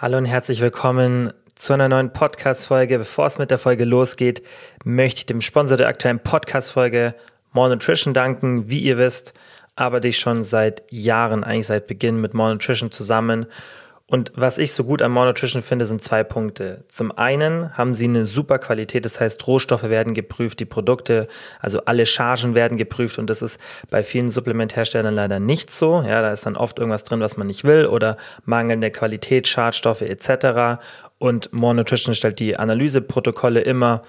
Hallo und herzlich willkommen zu einer neuen Podcast-Folge. Bevor es mit der Folge losgeht, möchte ich dem Sponsor der aktuellen Podcast-Folge More Nutrition danken. Wie ihr wisst, arbeite ich schon seit Jahren, eigentlich seit Beginn mit More Nutrition zusammen und was ich so gut an More Nutrition finde, sind zwei Punkte. Zum einen haben sie eine super Qualität, das heißt, Rohstoffe werden geprüft, die Produkte, also alle Chargen werden geprüft und das ist bei vielen Supplementherstellern leider nicht so. Ja, da ist dann oft irgendwas drin, was man nicht will oder mangelnde Qualität, Schadstoffe etc. Und More Nutrition stellt die Analyseprotokolle immer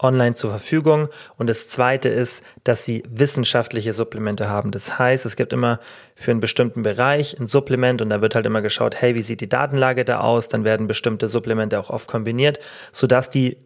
online zur Verfügung. Und das Zweite ist, dass sie wissenschaftliche Supplemente haben. Das heißt, es gibt immer für einen bestimmten Bereich ein Supplement und da wird halt immer geschaut, hey, wie sieht die Datenlage da aus? Dann werden bestimmte Supplemente auch oft kombiniert, sodass die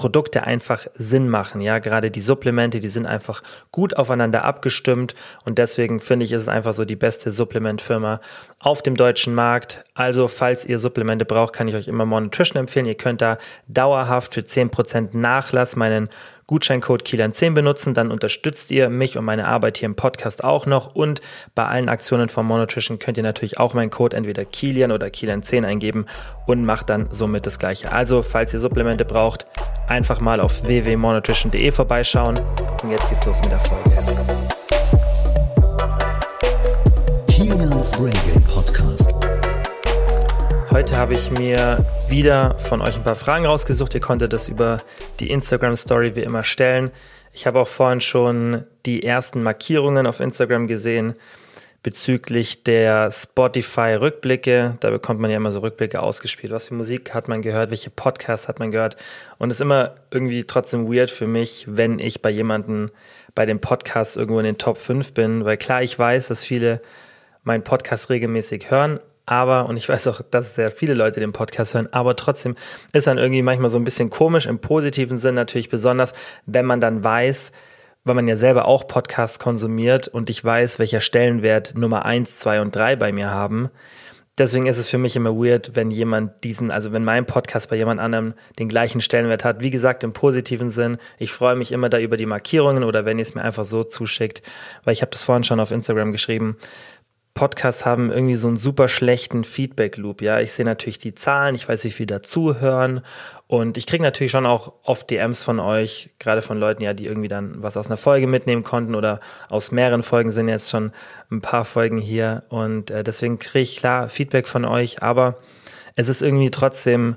Produkte einfach Sinn machen. Ja, gerade die Supplemente, die sind einfach gut aufeinander abgestimmt und deswegen finde ich, ist es einfach so die beste Supplementfirma auf dem deutschen Markt. Also, falls ihr Supplemente braucht, kann ich euch immer More Nutrition empfehlen. Ihr könnt da dauerhaft für 10% Nachlass meinen Gutscheincode Kilian10 benutzen, dann unterstützt ihr mich und meine Arbeit hier im Podcast auch noch und bei allen Aktionen von Monotrition könnt ihr natürlich auch meinen Code entweder Kilian oder Kilian10 eingeben und macht dann somit das gleiche. Also, falls ihr Supplemente braucht, einfach mal auf www.monotrition.de vorbeischauen und jetzt geht's los mit der Folge. Kilian's Brain Game Podcast. Heute habe ich mir wieder von euch ein paar Fragen rausgesucht. Ihr konntet das über die Instagram Story wie immer stellen. Ich habe auch vorhin schon die ersten Markierungen auf Instagram gesehen bezüglich der Spotify-Rückblicke. Da bekommt man ja immer so Rückblicke ausgespielt. Was für Musik hat man gehört? Welche Podcasts hat man gehört? Und es ist immer irgendwie trotzdem weird für mich, wenn ich bei jemandem bei dem Podcast irgendwo in den Top 5 bin, weil klar, ich weiß, dass viele meinen Podcast regelmäßig hören, aber, und ich weiß auch, dass sehr viele Leute den Podcast hören, aber trotzdem ist dann irgendwie manchmal so ein bisschen komisch, im positiven Sinn natürlich besonders, wenn man dann weiß, weil man ja selber auch Podcasts konsumiert und ich weiß, welcher Stellenwert Nummer 1, 2 und 3 bei mir haben. Deswegen ist es für mich immer weird, wenn jemand diesen, also wenn mein Podcast bei jemand anderem den gleichen Stellenwert hat. Wie gesagt, im positiven Sinn. Ich freue mich immer da über die Markierungen oder wenn ihr es mir einfach so zuschickt, weil ich habe das vorhin schon auf Instagram geschrieben. Podcasts haben irgendwie so einen super schlechten Feedback-Loop. Ja, ich sehe natürlich die Zahlen, ich weiß, wie viel dazuhören und ich kriege natürlich schon auch oft DMs von euch, gerade von Leuten, ja, die irgendwie dann was aus einer Folge mitnehmen konnten oder aus mehreren Folgen sind jetzt schon ein paar Folgen hier und äh, deswegen kriege ich klar Feedback von euch, aber es ist irgendwie trotzdem,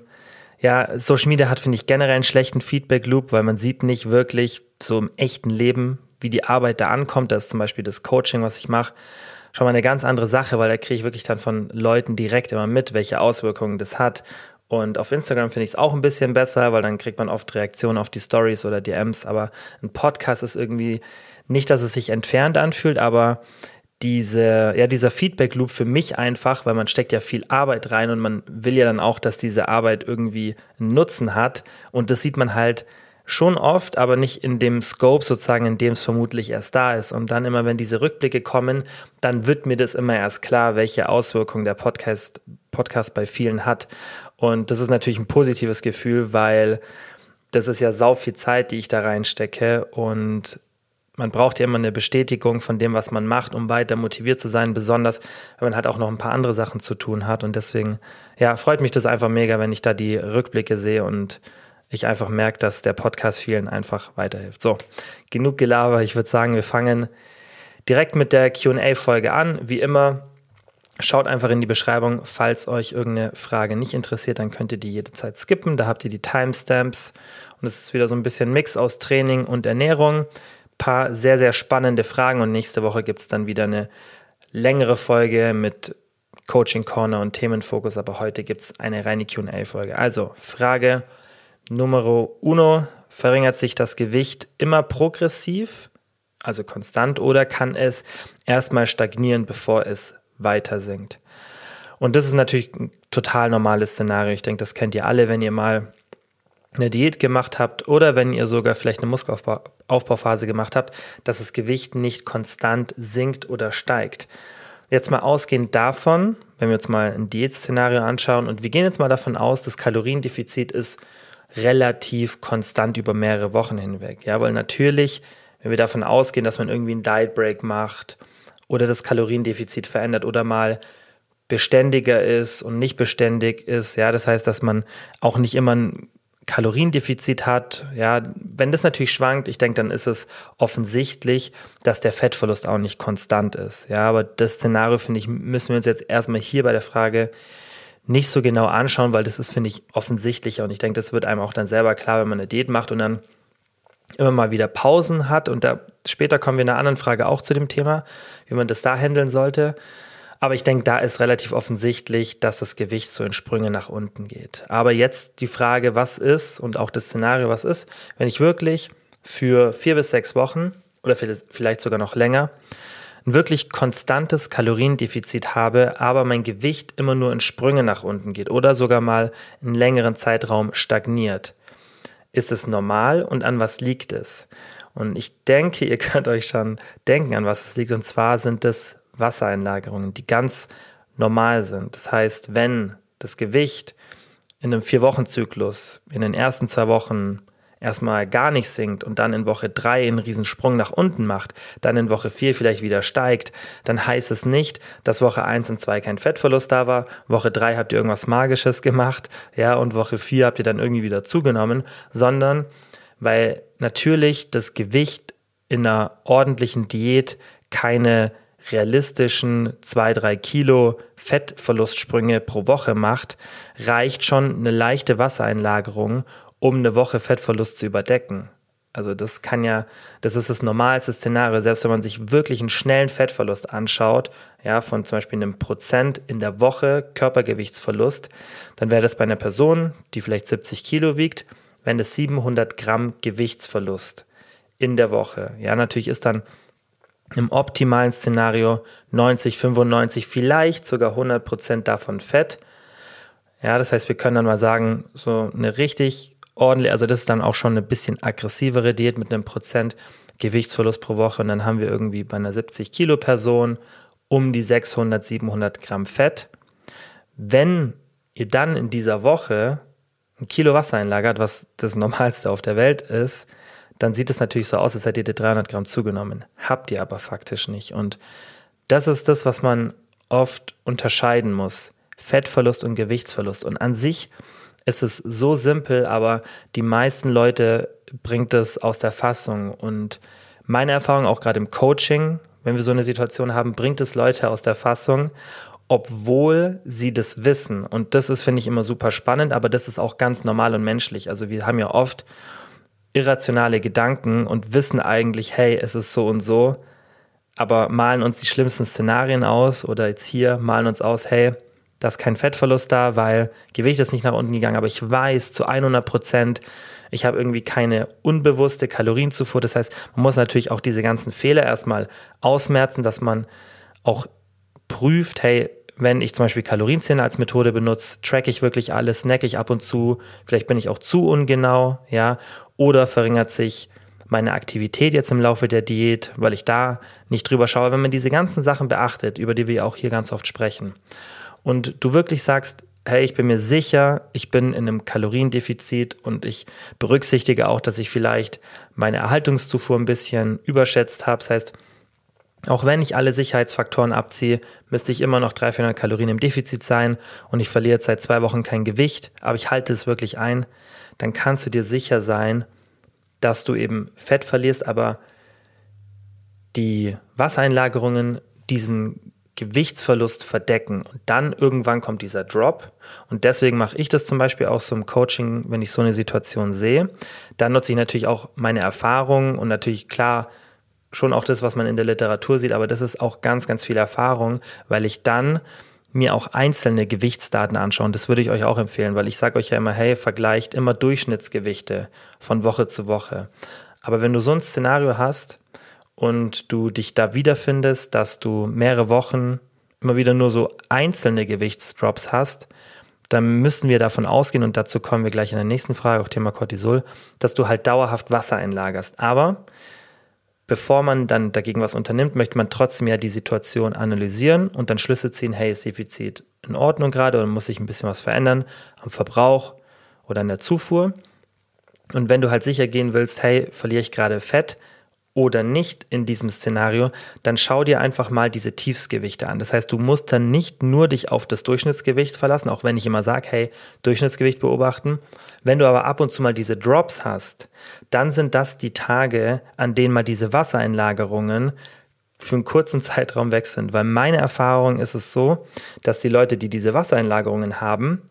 ja, Social Media hat, finde ich, generell einen schlechten Feedback-Loop, weil man sieht nicht wirklich so im echten Leben, wie die Arbeit da ankommt. Das ist zum Beispiel das Coaching, was ich mache schon mal eine ganz andere Sache, weil da kriege ich wirklich dann von Leuten direkt immer mit, welche Auswirkungen das hat. Und auf Instagram finde ich es auch ein bisschen besser, weil dann kriegt man oft Reaktionen auf die Stories oder DMs. Aber ein Podcast ist irgendwie nicht, dass es sich entfernt anfühlt, aber diese, ja, dieser Feedback-Loop für mich einfach, weil man steckt ja viel Arbeit rein und man will ja dann auch, dass diese Arbeit irgendwie einen Nutzen hat. Und das sieht man halt Schon oft, aber nicht in dem Scope sozusagen, in dem es vermutlich erst da ist. Und dann immer, wenn diese Rückblicke kommen, dann wird mir das immer erst klar, welche Auswirkungen der Podcast, Podcast bei vielen hat. Und das ist natürlich ein positives Gefühl, weil das ist ja sau viel Zeit, die ich da reinstecke. Und man braucht ja immer eine Bestätigung von dem, was man macht, um weiter motiviert zu sein, besonders wenn man halt auch noch ein paar andere Sachen zu tun hat. Und deswegen, ja, freut mich das einfach mega, wenn ich da die Rückblicke sehe und ich einfach merke, dass der Podcast vielen einfach weiterhilft. So, genug Gelaber. Ich würde sagen, wir fangen direkt mit der QA-Folge an. Wie immer, schaut einfach in die Beschreibung. Falls euch irgendeine Frage nicht interessiert, dann könnt ihr die jederzeit skippen. Da habt ihr die Timestamps. Und es ist wieder so ein bisschen Mix aus Training und Ernährung. Paar sehr, sehr spannende Fragen. Und nächste Woche gibt es dann wieder eine längere Folge mit Coaching Corner und Themenfokus. Aber heute gibt es eine reine QA-Folge. Also, Frage Numero uno, verringert sich das Gewicht immer progressiv, also konstant, oder kann es erstmal stagnieren, bevor es weiter sinkt? Und das ist natürlich ein total normales Szenario. Ich denke, das kennt ihr alle, wenn ihr mal eine Diät gemacht habt oder wenn ihr sogar vielleicht eine Muskelaufbauphase gemacht habt, dass das Gewicht nicht konstant sinkt oder steigt. Jetzt mal ausgehend davon, wenn wir uns mal ein Diätszenario anschauen und wir gehen jetzt mal davon aus, das Kaloriendefizit ist relativ konstant über mehrere Wochen hinweg. Ja, weil natürlich, wenn wir davon ausgehen, dass man irgendwie einen Diet Break macht oder das Kaloriendefizit verändert oder mal beständiger ist und nicht beständig ist. Ja, das heißt, dass man auch nicht immer ein Kaloriendefizit hat. Ja, wenn das natürlich schwankt, ich denke, dann ist es offensichtlich, dass der Fettverlust auch nicht konstant ist. Ja, aber das Szenario, finde ich, müssen wir uns jetzt erstmal hier bei der Frage nicht so genau anschauen, weil das ist, finde ich, offensichtlicher. Und ich denke, das wird einem auch dann selber klar, wenn man eine Diät macht und dann immer mal wieder Pausen hat. Und da später kommen wir in einer anderen Frage auch zu dem Thema, wie man das da handeln sollte. Aber ich denke, da ist relativ offensichtlich, dass das Gewicht so in Sprünge nach unten geht. Aber jetzt die Frage, was ist und auch das Szenario, was ist, wenn ich wirklich für vier bis sechs Wochen oder vielleicht sogar noch länger ein wirklich konstantes Kaloriendefizit habe, aber mein Gewicht immer nur in Sprünge nach unten geht oder sogar mal einen längeren Zeitraum stagniert. Ist es normal und an was liegt es? Und ich denke, ihr könnt euch schon denken, an was es liegt. Und zwar sind es Wassereinlagerungen, die ganz normal sind. Das heißt, wenn das Gewicht in einem Vier-Wochen-Zyklus in den ersten zwei Wochen erstmal gar nicht sinkt und dann in Woche drei einen Riesensprung nach unten macht, dann in Woche vier vielleicht wieder steigt, dann heißt es nicht, dass Woche eins und zwei kein Fettverlust da war, Woche drei habt ihr irgendwas Magisches gemacht, ja, und Woche vier habt ihr dann irgendwie wieder zugenommen, sondern weil natürlich das Gewicht in einer ordentlichen Diät keine realistischen zwei drei Kilo Fettverlustsprünge pro Woche macht, reicht schon eine leichte Wassereinlagerung, um eine Woche Fettverlust zu überdecken. Also das kann ja, das ist das normalste Szenario, selbst wenn man sich wirklich einen schnellen Fettverlust anschaut, ja, von zum Beispiel einem Prozent in der Woche Körpergewichtsverlust, dann wäre das bei einer Person, die vielleicht 70 Kilo wiegt, wären das 700 Gramm Gewichtsverlust in der Woche. Ja, natürlich ist dann im optimalen Szenario 90, 95, vielleicht sogar 100 Prozent davon Fett. Ja, das heißt, wir können dann mal sagen, so eine richtig ordentlich, also das ist dann auch schon eine bisschen aggressivere Diät mit einem Prozent Gewichtsverlust pro Woche und dann haben wir irgendwie bei einer 70 Kilo Person um die 600, 700 Gramm Fett. Wenn ihr dann in dieser Woche ein Kilo Wasser einlagert, was das Normalste auf der Welt ist, dann sieht es natürlich so aus, als hättet ihr 300 Gramm zugenommen. Habt ihr aber faktisch nicht. Und das ist das, was man oft unterscheiden muss. Fettverlust und Gewichtsverlust. Und an sich ist es so simpel, aber die meisten Leute bringt es aus der Fassung. Und meine Erfahrung auch gerade im Coaching, wenn wir so eine Situation haben, bringt es Leute aus der Fassung, obwohl sie das wissen. Und das ist, finde ich, immer super spannend, aber das ist auch ganz normal und menschlich. Also wir haben ja oft irrationale Gedanken und wissen eigentlich, hey, es ist so und so, aber malen uns die schlimmsten Szenarien aus oder jetzt hier malen uns aus, hey, da ist kein Fettverlust da, weil Gewicht ist nicht nach unten gegangen, aber ich weiß zu 100 Prozent, ich habe irgendwie keine unbewusste Kalorienzufuhr. Das heißt, man muss natürlich auch diese ganzen Fehler erstmal ausmerzen, dass man auch prüft, hey, wenn ich zum Beispiel Kalorienzähne als Methode benutze, tracke ich wirklich alles, snack ich ab und zu, vielleicht bin ich auch zu ungenau, ja, oder verringert sich meine Aktivität jetzt im Laufe der Diät, weil ich da nicht drüber schaue. Wenn man diese ganzen Sachen beachtet, über die wir auch hier ganz oft sprechen, und du wirklich sagst, hey, ich bin mir sicher, ich bin in einem Kaloriendefizit und ich berücksichtige auch, dass ich vielleicht meine Erhaltungszufuhr ein bisschen überschätzt habe. Das heißt, auch wenn ich alle Sicherheitsfaktoren abziehe, müsste ich immer noch 300, 400 Kalorien im Defizit sein und ich verliere seit zwei Wochen kein Gewicht, aber ich halte es wirklich ein, dann kannst du dir sicher sein, dass du eben Fett verlierst, aber die Wassereinlagerungen diesen Gewichtsverlust verdecken. Und dann irgendwann kommt dieser Drop. Und deswegen mache ich das zum Beispiel auch so im Coaching, wenn ich so eine Situation sehe. Dann nutze ich natürlich auch meine Erfahrungen und natürlich klar schon auch das, was man in der Literatur sieht, aber das ist auch ganz, ganz viel Erfahrung, weil ich dann mir auch einzelne Gewichtsdaten anschaue. Und das würde ich euch auch empfehlen, weil ich sage euch ja immer, hey, vergleicht immer Durchschnittsgewichte von Woche zu Woche. Aber wenn du so ein Szenario hast und du dich da wiederfindest, dass du mehrere Wochen immer wieder nur so einzelne Gewichtsdrops hast, dann müssen wir davon ausgehen, und dazu kommen wir gleich in der nächsten Frage, auch Thema Cortisol, dass du halt dauerhaft Wasser einlagerst. Aber bevor man dann dagegen was unternimmt, möchte man trotzdem ja die Situation analysieren und dann Schlüsse ziehen, hey, ist Defizit in Ordnung gerade oder muss sich ein bisschen was verändern am Verbrauch oder an der Zufuhr. Und wenn du halt sicher gehen willst, hey, verliere ich gerade Fett oder nicht in diesem Szenario, dann schau dir einfach mal diese Tiefsgewichte an. Das heißt, du musst dann nicht nur dich auf das Durchschnittsgewicht verlassen, auch wenn ich immer sage, hey, Durchschnittsgewicht beobachten. Wenn du aber ab und zu mal diese Drops hast, dann sind das die Tage, an denen mal diese Wassereinlagerungen für einen kurzen Zeitraum weg sind. Weil meine Erfahrung ist es so, dass die Leute, die diese Wassereinlagerungen haben,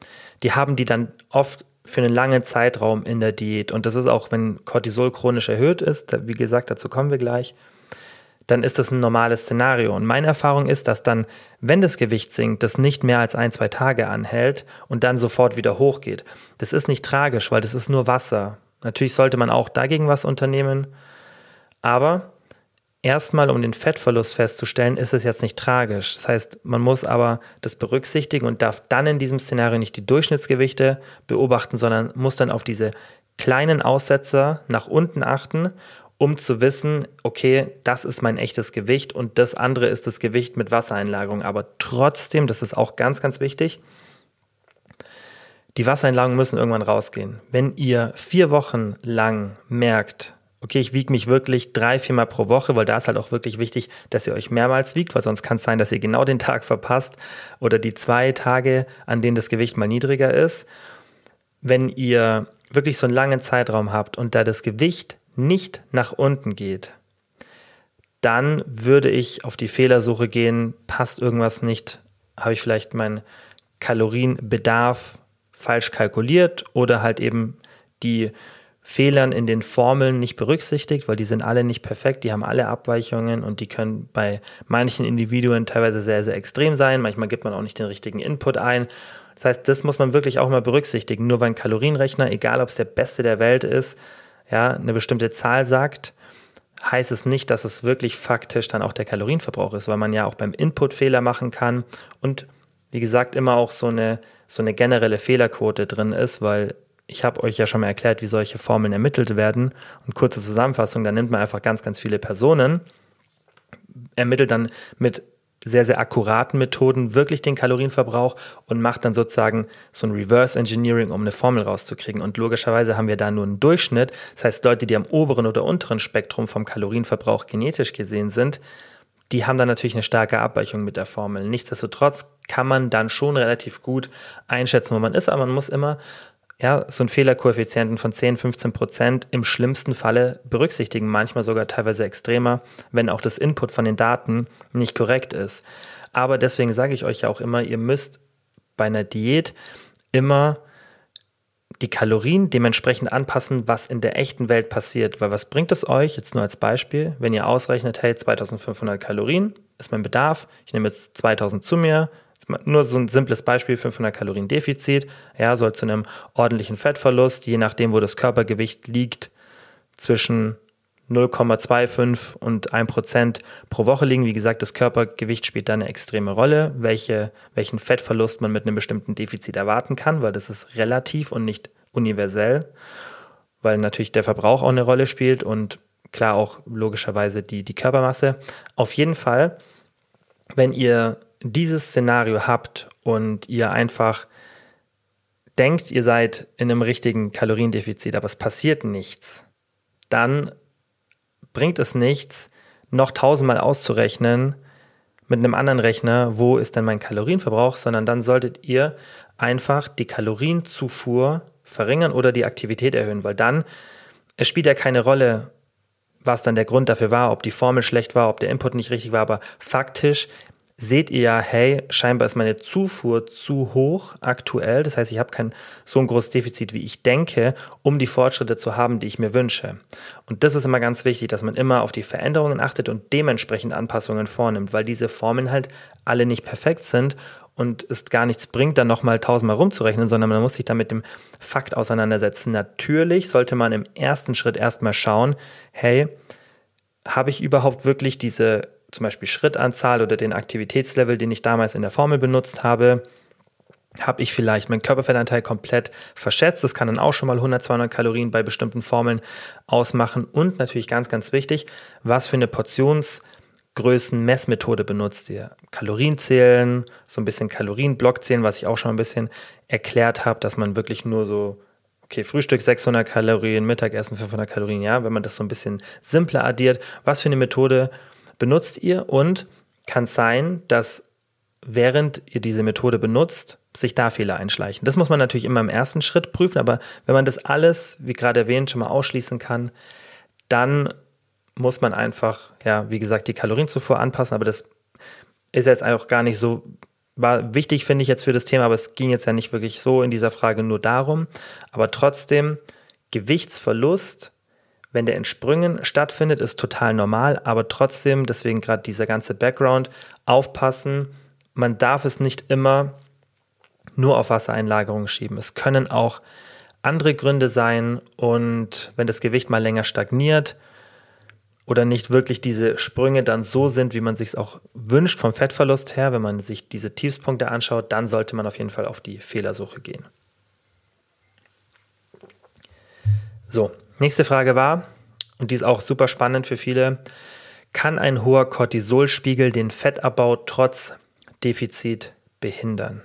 die haben die dann oft für einen langen Zeitraum in der Diät. Und das ist auch, wenn Cortisol chronisch erhöht ist, wie gesagt, dazu kommen wir gleich, dann ist das ein normales Szenario. Und meine Erfahrung ist, dass dann, wenn das Gewicht sinkt, das nicht mehr als ein, zwei Tage anhält und dann sofort wieder hochgeht. Das ist nicht tragisch, weil das ist nur Wasser. Natürlich sollte man auch dagegen was unternehmen. Aber erstmal, um den Fettverlust festzustellen, ist es jetzt nicht tragisch. Das heißt, man muss aber das berücksichtigen und darf dann in diesem Szenario nicht die Durchschnittsgewichte beobachten, sondern muss dann auf diese kleinen Aussetzer nach unten achten, um zu wissen, okay, das ist mein echtes Gewicht und das andere ist das Gewicht mit Wassereinlagerung. Aber trotzdem, das ist auch ganz, ganz wichtig, die Wassereinlagerungen müssen irgendwann rausgehen. Wenn ihr vier Wochen lang merkt, okay, ich wiege mich wirklich drei, viermal pro Woche, weil da ist halt auch wirklich wichtig, dass ihr euch mehrmals wiegt, weil sonst kann es sein, dass ihr genau den Tag verpasst oder die zwei Tage, an denen das Gewicht mal niedriger ist. Wenn ihr wirklich so einen langen Zeitraum habt und da das Gewicht nicht nach unten geht, dann würde ich auf die Fehlersuche gehen, passt irgendwas nicht, habe ich vielleicht meinen Kalorienbedarf falsch kalkuliert oder halt eben die Fehlern in den Formeln nicht berücksichtigt, weil die sind alle nicht perfekt, die haben alle Abweichungen und die können bei manchen Individuen teilweise sehr, sehr extrem sein. Manchmal gibt man auch nicht den richtigen Input ein. Das heißt, das muss man wirklich auch mal berücksichtigen. Nur weil ein Kalorienrechner, egal ob es der beste der Welt ist, ja, eine bestimmte Zahl sagt, heißt es nicht, dass es wirklich faktisch dann auch der Kalorienverbrauch ist, weil man ja auch beim Input Fehler machen kann und wie gesagt immer auch so eine, so eine generelle Fehlerquote drin ist, weil ich habe euch ja schon mal erklärt, wie solche Formeln ermittelt werden. Und kurze Zusammenfassung, da nimmt man einfach ganz, ganz viele Personen, ermittelt dann mit sehr, sehr akkuraten Methoden wirklich den Kalorienverbrauch und macht dann sozusagen so ein Reverse Engineering, um eine Formel rauszukriegen. Und logischerweise haben wir da nur einen Durchschnitt. Das heißt, Leute, die am oberen oder unteren Spektrum vom Kalorienverbrauch genetisch gesehen sind, die haben dann natürlich eine starke Abweichung mit der Formel. Nichtsdestotrotz kann man dann schon relativ gut einschätzen, wo man ist, aber man muss immer ja, so einen Fehlerkoeffizienten von 10, 15 Prozent im schlimmsten Falle berücksichtigen, manchmal sogar teilweise extremer, wenn auch das Input von den Daten nicht korrekt ist. Aber deswegen sage ich euch ja auch immer, ihr müsst bei einer Diät immer die Kalorien dementsprechend anpassen, was in der echten Welt passiert. Weil was bringt es euch, jetzt nur als Beispiel, wenn ihr ausrechnet, hey, 2500 Kalorien ist mein Bedarf, ich nehme jetzt 2000 zu mir, nur so ein simples Beispiel, 500 Kalorien Defizit, ja, soll zu einem ordentlichen Fettverlust, je nachdem, wo das Körpergewicht liegt, zwischen 0,25 und 1 Prozent pro Woche liegen. Wie gesagt, das Körpergewicht spielt da eine extreme Rolle, welche, welchen Fettverlust man mit einem bestimmten Defizit erwarten kann, weil das ist relativ und nicht universell, weil natürlich der Verbrauch auch eine Rolle spielt und klar auch logischerweise die, die Körpermasse. Auf jeden Fall, wenn ihr dieses Szenario habt und ihr einfach denkt, ihr seid in einem richtigen Kaloriendefizit, aber es passiert nichts, dann bringt es nichts, noch tausendmal auszurechnen mit einem anderen Rechner, wo ist denn mein Kalorienverbrauch, sondern dann solltet ihr einfach die Kalorienzufuhr verringern oder die Aktivität erhöhen, weil dann, es spielt ja keine Rolle, was dann der Grund dafür war, ob die Formel schlecht war, ob der Input nicht richtig war, aber faktisch seht ihr ja, hey, scheinbar ist meine Zufuhr zu hoch aktuell. Das heißt, ich habe kein so ein großes Defizit, wie ich denke, um die Fortschritte zu haben, die ich mir wünsche. Und das ist immer ganz wichtig, dass man immer auf die Veränderungen achtet und dementsprechend Anpassungen vornimmt, weil diese Formeln halt alle nicht perfekt sind und es gar nichts bringt, dann nochmal tausendmal rumzurechnen, sondern man muss sich da mit dem Fakt auseinandersetzen. Natürlich sollte man im ersten Schritt erstmal schauen, hey, habe ich überhaupt wirklich diese zum Beispiel Schrittanzahl oder den Aktivitätslevel, den ich damals in der Formel benutzt habe, habe ich vielleicht meinen Körperfettanteil komplett verschätzt. Das kann dann auch schon mal 100, 200 Kalorien bei bestimmten Formeln ausmachen. Und natürlich ganz, ganz wichtig, was für eine Portionsgrößen-Messmethode benutzt ihr? Kalorien zählen, so ein bisschen Kalorienblock zählen, was ich auch schon ein bisschen erklärt habe, dass man wirklich nur so okay, Frühstück 600 Kalorien, Mittagessen 500 Kalorien, ja, wenn man das so ein bisschen simpler addiert, was für eine Methode benutzt ihr und kann sein, dass während ihr diese Methode benutzt, sich da Fehler einschleichen. Das muss man natürlich immer im ersten Schritt prüfen, aber wenn man das alles, wie gerade erwähnt, schon mal ausschließen kann, dann muss man einfach, ja, wie gesagt, die Kalorienzufuhr anpassen, aber das ist jetzt auch gar nicht so war wichtig, finde ich jetzt für das Thema, aber es ging jetzt ja nicht wirklich so in dieser Frage nur darum. Aber trotzdem, Gewichtsverlust, wenn der in Sprüngen stattfindet, ist total normal, aber trotzdem, deswegen gerade dieser ganze Background, aufpassen, man darf es nicht immer nur auf Wassereinlagerung schieben. Es können auch andere Gründe sein und wenn das Gewicht mal länger stagniert, oder nicht wirklich diese Sprünge dann so sind, wie man sich es auch wünscht vom Fettverlust her, wenn man sich diese Tiefspunkte anschaut, dann sollte man auf jeden Fall auf die Fehlersuche gehen. So, nächste Frage war, und die ist auch super spannend für viele, kann ein hoher Cortisolspiegel den Fettabbau trotz Defizit behindern?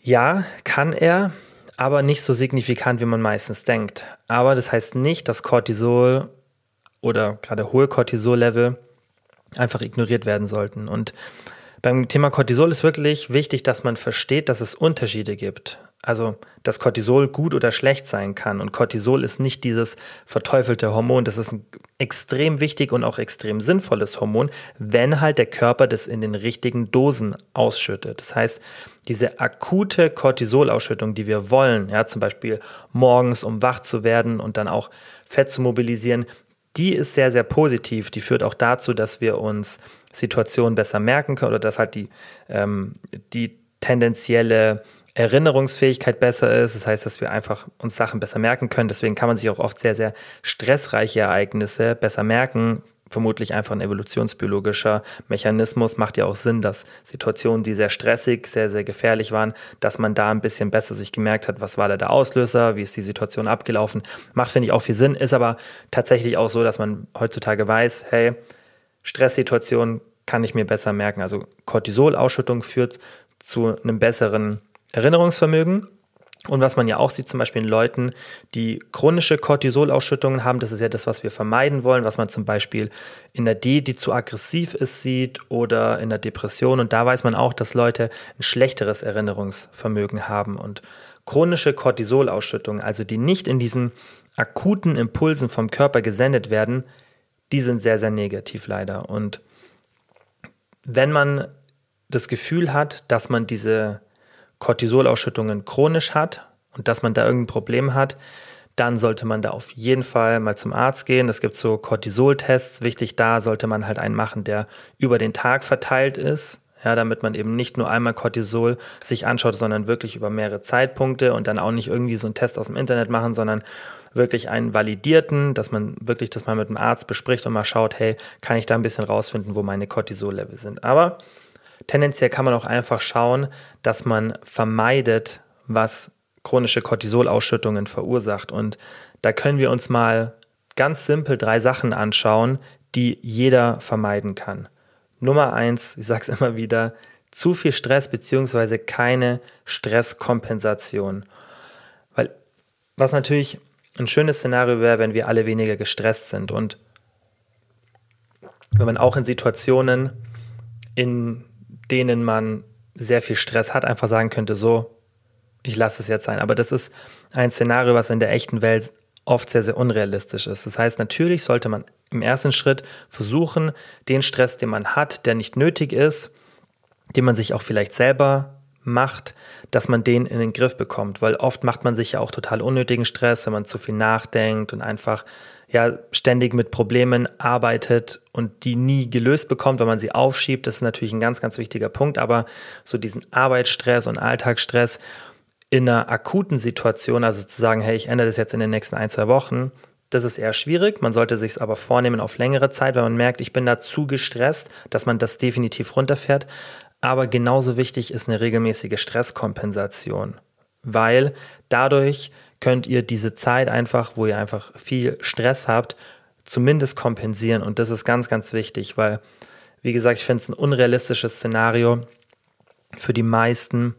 Ja, kann er, aber nicht so signifikant, wie man meistens denkt. Aber das heißt nicht, dass Cortisol oder gerade hohe Cortisol-Level einfach ignoriert werden sollten. Und beim Thema Cortisol ist wirklich wichtig, dass man versteht, dass es Unterschiede gibt. Also, dass Cortisol gut oder schlecht sein kann. Und Cortisol ist nicht dieses verteufelte Hormon. Das ist ein extrem wichtig und auch extrem sinnvolles Hormon, wenn halt der Körper das in den richtigen Dosen ausschüttet. Das heißt, diese akute Cortisolausschüttung, die wir wollen, ja, zum Beispiel morgens, um wach zu werden und dann auch Fett zu mobilisieren, die ist sehr, sehr positiv. Die führt auch dazu, dass wir uns Situationen besser merken können oder dass halt die, ähm, die tendenzielle Erinnerungsfähigkeit besser ist. Das heißt, dass wir einfach uns Sachen besser merken können. Deswegen kann man sich auch oft sehr, sehr stressreiche Ereignisse besser merken, vermutlich einfach ein evolutionsbiologischer Mechanismus. Macht ja auch Sinn, dass Situationen, die sehr stressig, sehr, sehr gefährlich waren, dass man da ein bisschen besser sich gemerkt hat, was war da der Auslöser, wie ist die Situation abgelaufen. Macht, finde ich, auch viel Sinn. Ist aber tatsächlich auch so, dass man heutzutage weiß, hey, Stresssituation kann ich mir besser merken. Also Cortisolausschüttung führt zu einem besseren Erinnerungsvermögen und was man ja auch sieht, zum Beispiel in Leuten, die chronische Cortisolausschüttungen haben, das ist ja das, was wir vermeiden wollen, was man zum Beispiel in der D, die zu aggressiv ist, sieht oder in der Depression. Und da weiß man auch, dass Leute ein schlechteres Erinnerungsvermögen haben. Und chronische Cortisolausschüttungen, also die nicht in diesen akuten Impulsen vom Körper gesendet werden, die sind sehr, sehr negativ leider. Und wenn man das Gefühl hat, dass man diese Cortisolausschüttungen chronisch hat und dass man da irgendein Problem hat, dann sollte man da auf jeden Fall mal zum Arzt gehen. Es gibt so Cortisoltests. Wichtig da sollte man halt einen machen, der über den Tag verteilt ist. Ja, damit man eben nicht nur einmal Cortisol sich anschaut, sondern wirklich über mehrere Zeitpunkte und dann auch nicht irgendwie so einen Test aus dem Internet machen, sondern wirklich einen validierten, dass man wirklich das mal mit dem Arzt bespricht und mal schaut, hey, kann ich da ein bisschen rausfinden, wo meine Cortisol-Level sind. Aber Tendenziell kann man auch einfach schauen, dass man vermeidet, was chronische Cortisolausschüttungen verursacht. Und da können wir uns mal ganz simpel drei Sachen anschauen, die jeder vermeiden kann. Nummer eins, ich sage es immer wieder, zu viel Stress bzw. keine Stresskompensation. Weil was natürlich ein schönes Szenario wäre, wenn wir alle weniger gestresst sind und wenn man auch in Situationen, in denen man sehr viel Stress hat, einfach sagen könnte, so, ich lasse es jetzt sein. Aber das ist ein Szenario, was in der echten Welt oft sehr, sehr unrealistisch ist. Das heißt, natürlich sollte man im ersten Schritt versuchen, den Stress, den man hat, der nicht nötig ist, den man sich auch vielleicht selber macht, dass man den in den Griff bekommt. Weil oft macht man sich ja auch total unnötigen Stress, wenn man zu viel nachdenkt und einfach ja ständig mit Problemen arbeitet und die nie gelöst bekommt, wenn man sie aufschiebt, das ist natürlich ein ganz, ganz wichtiger Punkt. Aber so diesen Arbeitsstress und Alltagsstress in einer akuten Situation, also zu sagen, hey, ich ändere das jetzt in den nächsten ein, zwei Wochen, das ist eher schwierig. Man sollte sich es aber vornehmen auf längere Zeit, wenn man merkt, ich bin da zu gestresst, dass man das definitiv runterfährt. Aber genauso wichtig ist eine regelmäßige Stresskompensation, weil dadurch könnt ihr diese Zeit einfach, wo ihr einfach viel Stress habt, zumindest kompensieren. Und das ist ganz, ganz wichtig, weil, wie gesagt, ich finde es ein unrealistisches Szenario für die meisten,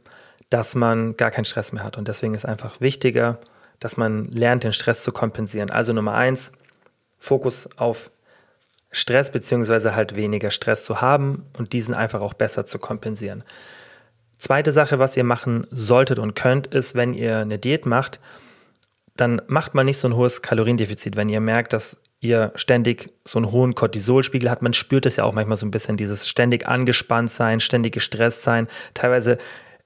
dass man gar keinen Stress mehr hat. Und deswegen ist einfach wichtiger, dass man lernt, den Stress zu kompensieren. Also Nummer eins, Fokus auf Stress beziehungsweise halt weniger Stress zu haben und diesen einfach auch besser zu kompensieren. Zweite Sache, was ihr machen solltet und könnt, ist, wenn ihr eine Diät macht, dann macht man nicht so ein hohes Kaloriendefizit, wenn ihr merkt, dass ihr ständig so einen hohen Cortisolspiegel habt. Man spürt es ja auch manchmal so ein bisschen, dieses ständig angespannt sein, ständig gestresst sein. Teilweise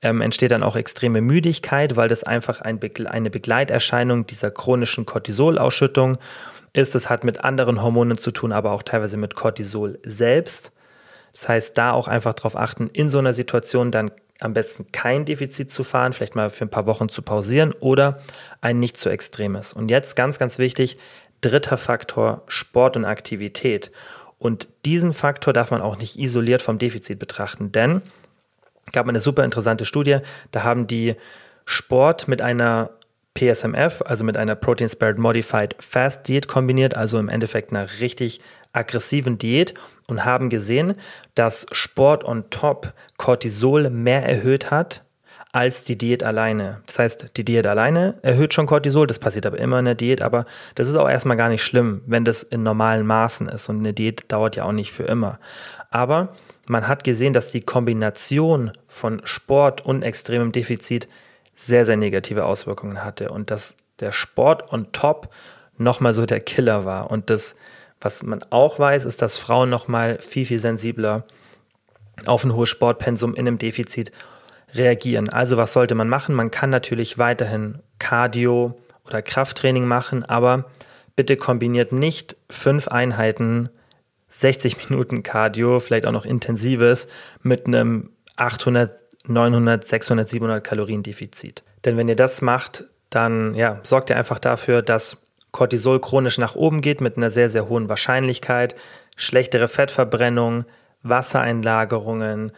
ähm, entsteht dann auch extreme Müdigkeit, weil das einfach ein Begle eine Begleiterscheinung dieser chronischen Cortisolausschüttung ist. Es hat mit anderen Hormonen zu tun, aber auch teilweise mit Cortisol selbst. Das heißt, da auch einfach darauf achten, in so einer Situation dann am besten kein Defizit zu fahren, vielleicht mal für ein paar Wochen zu pausieren oder ein nicht zu extremes. Und jetzt ganz, ganz wichtig, dritter Faktor, Sport und Aktivität. Und diesen Faktor darf man auch nicht isoliert vom Defizit betrachten, denn gab eine super interessante Studie, da haben die Sport mit einer PSMF, also mit einer Protein Spared Modified Fast Diät kombiniert, also im Endeffekt einer richtig aggressiven Diät und haben gesehen, dass Sport on top Cortisol mehr erhöht hat als die Diät alleine. Das heißt, die Diät alleine erhöht schon Cortisol, das passiert aber immer in der Diät, aber das ist auch erstmal gar nicht schlimm, wenn das in normalen Maßen ist und eine Diät dauert ja auch nicht für immer. Aber man hat gesehen, dass die Kombination von Sport und extremem Defizit sehr, sehr negative Auswirkungen hatte und dass der Sport on top nochmal so der Killer war. Und das, was man auch weiß, ist, dass Frauen nochmal viel, viel sensibler auf ein hohes Sportpensum in einem Defizit reagieren. Also was sollte man machen? Man kann natürlich weiterhin Cardio oder Krafttraining machen, aber bitte kombiniert nicht fünf Einheiten 60 Minuten Cardio, vielleicht auch noch intensives, mit einem 800, 900, 600, 700 Kalorien Defizit. Denn wenn ihr das macht, dann ja, sorgt ihr einfach dafür, dass Cortisol chronisch nach oben geht mit einer sehr, sehr hohen Wahrscheinlichkeit, schlechtere Fettverbrennung, Wassereinlagerungen,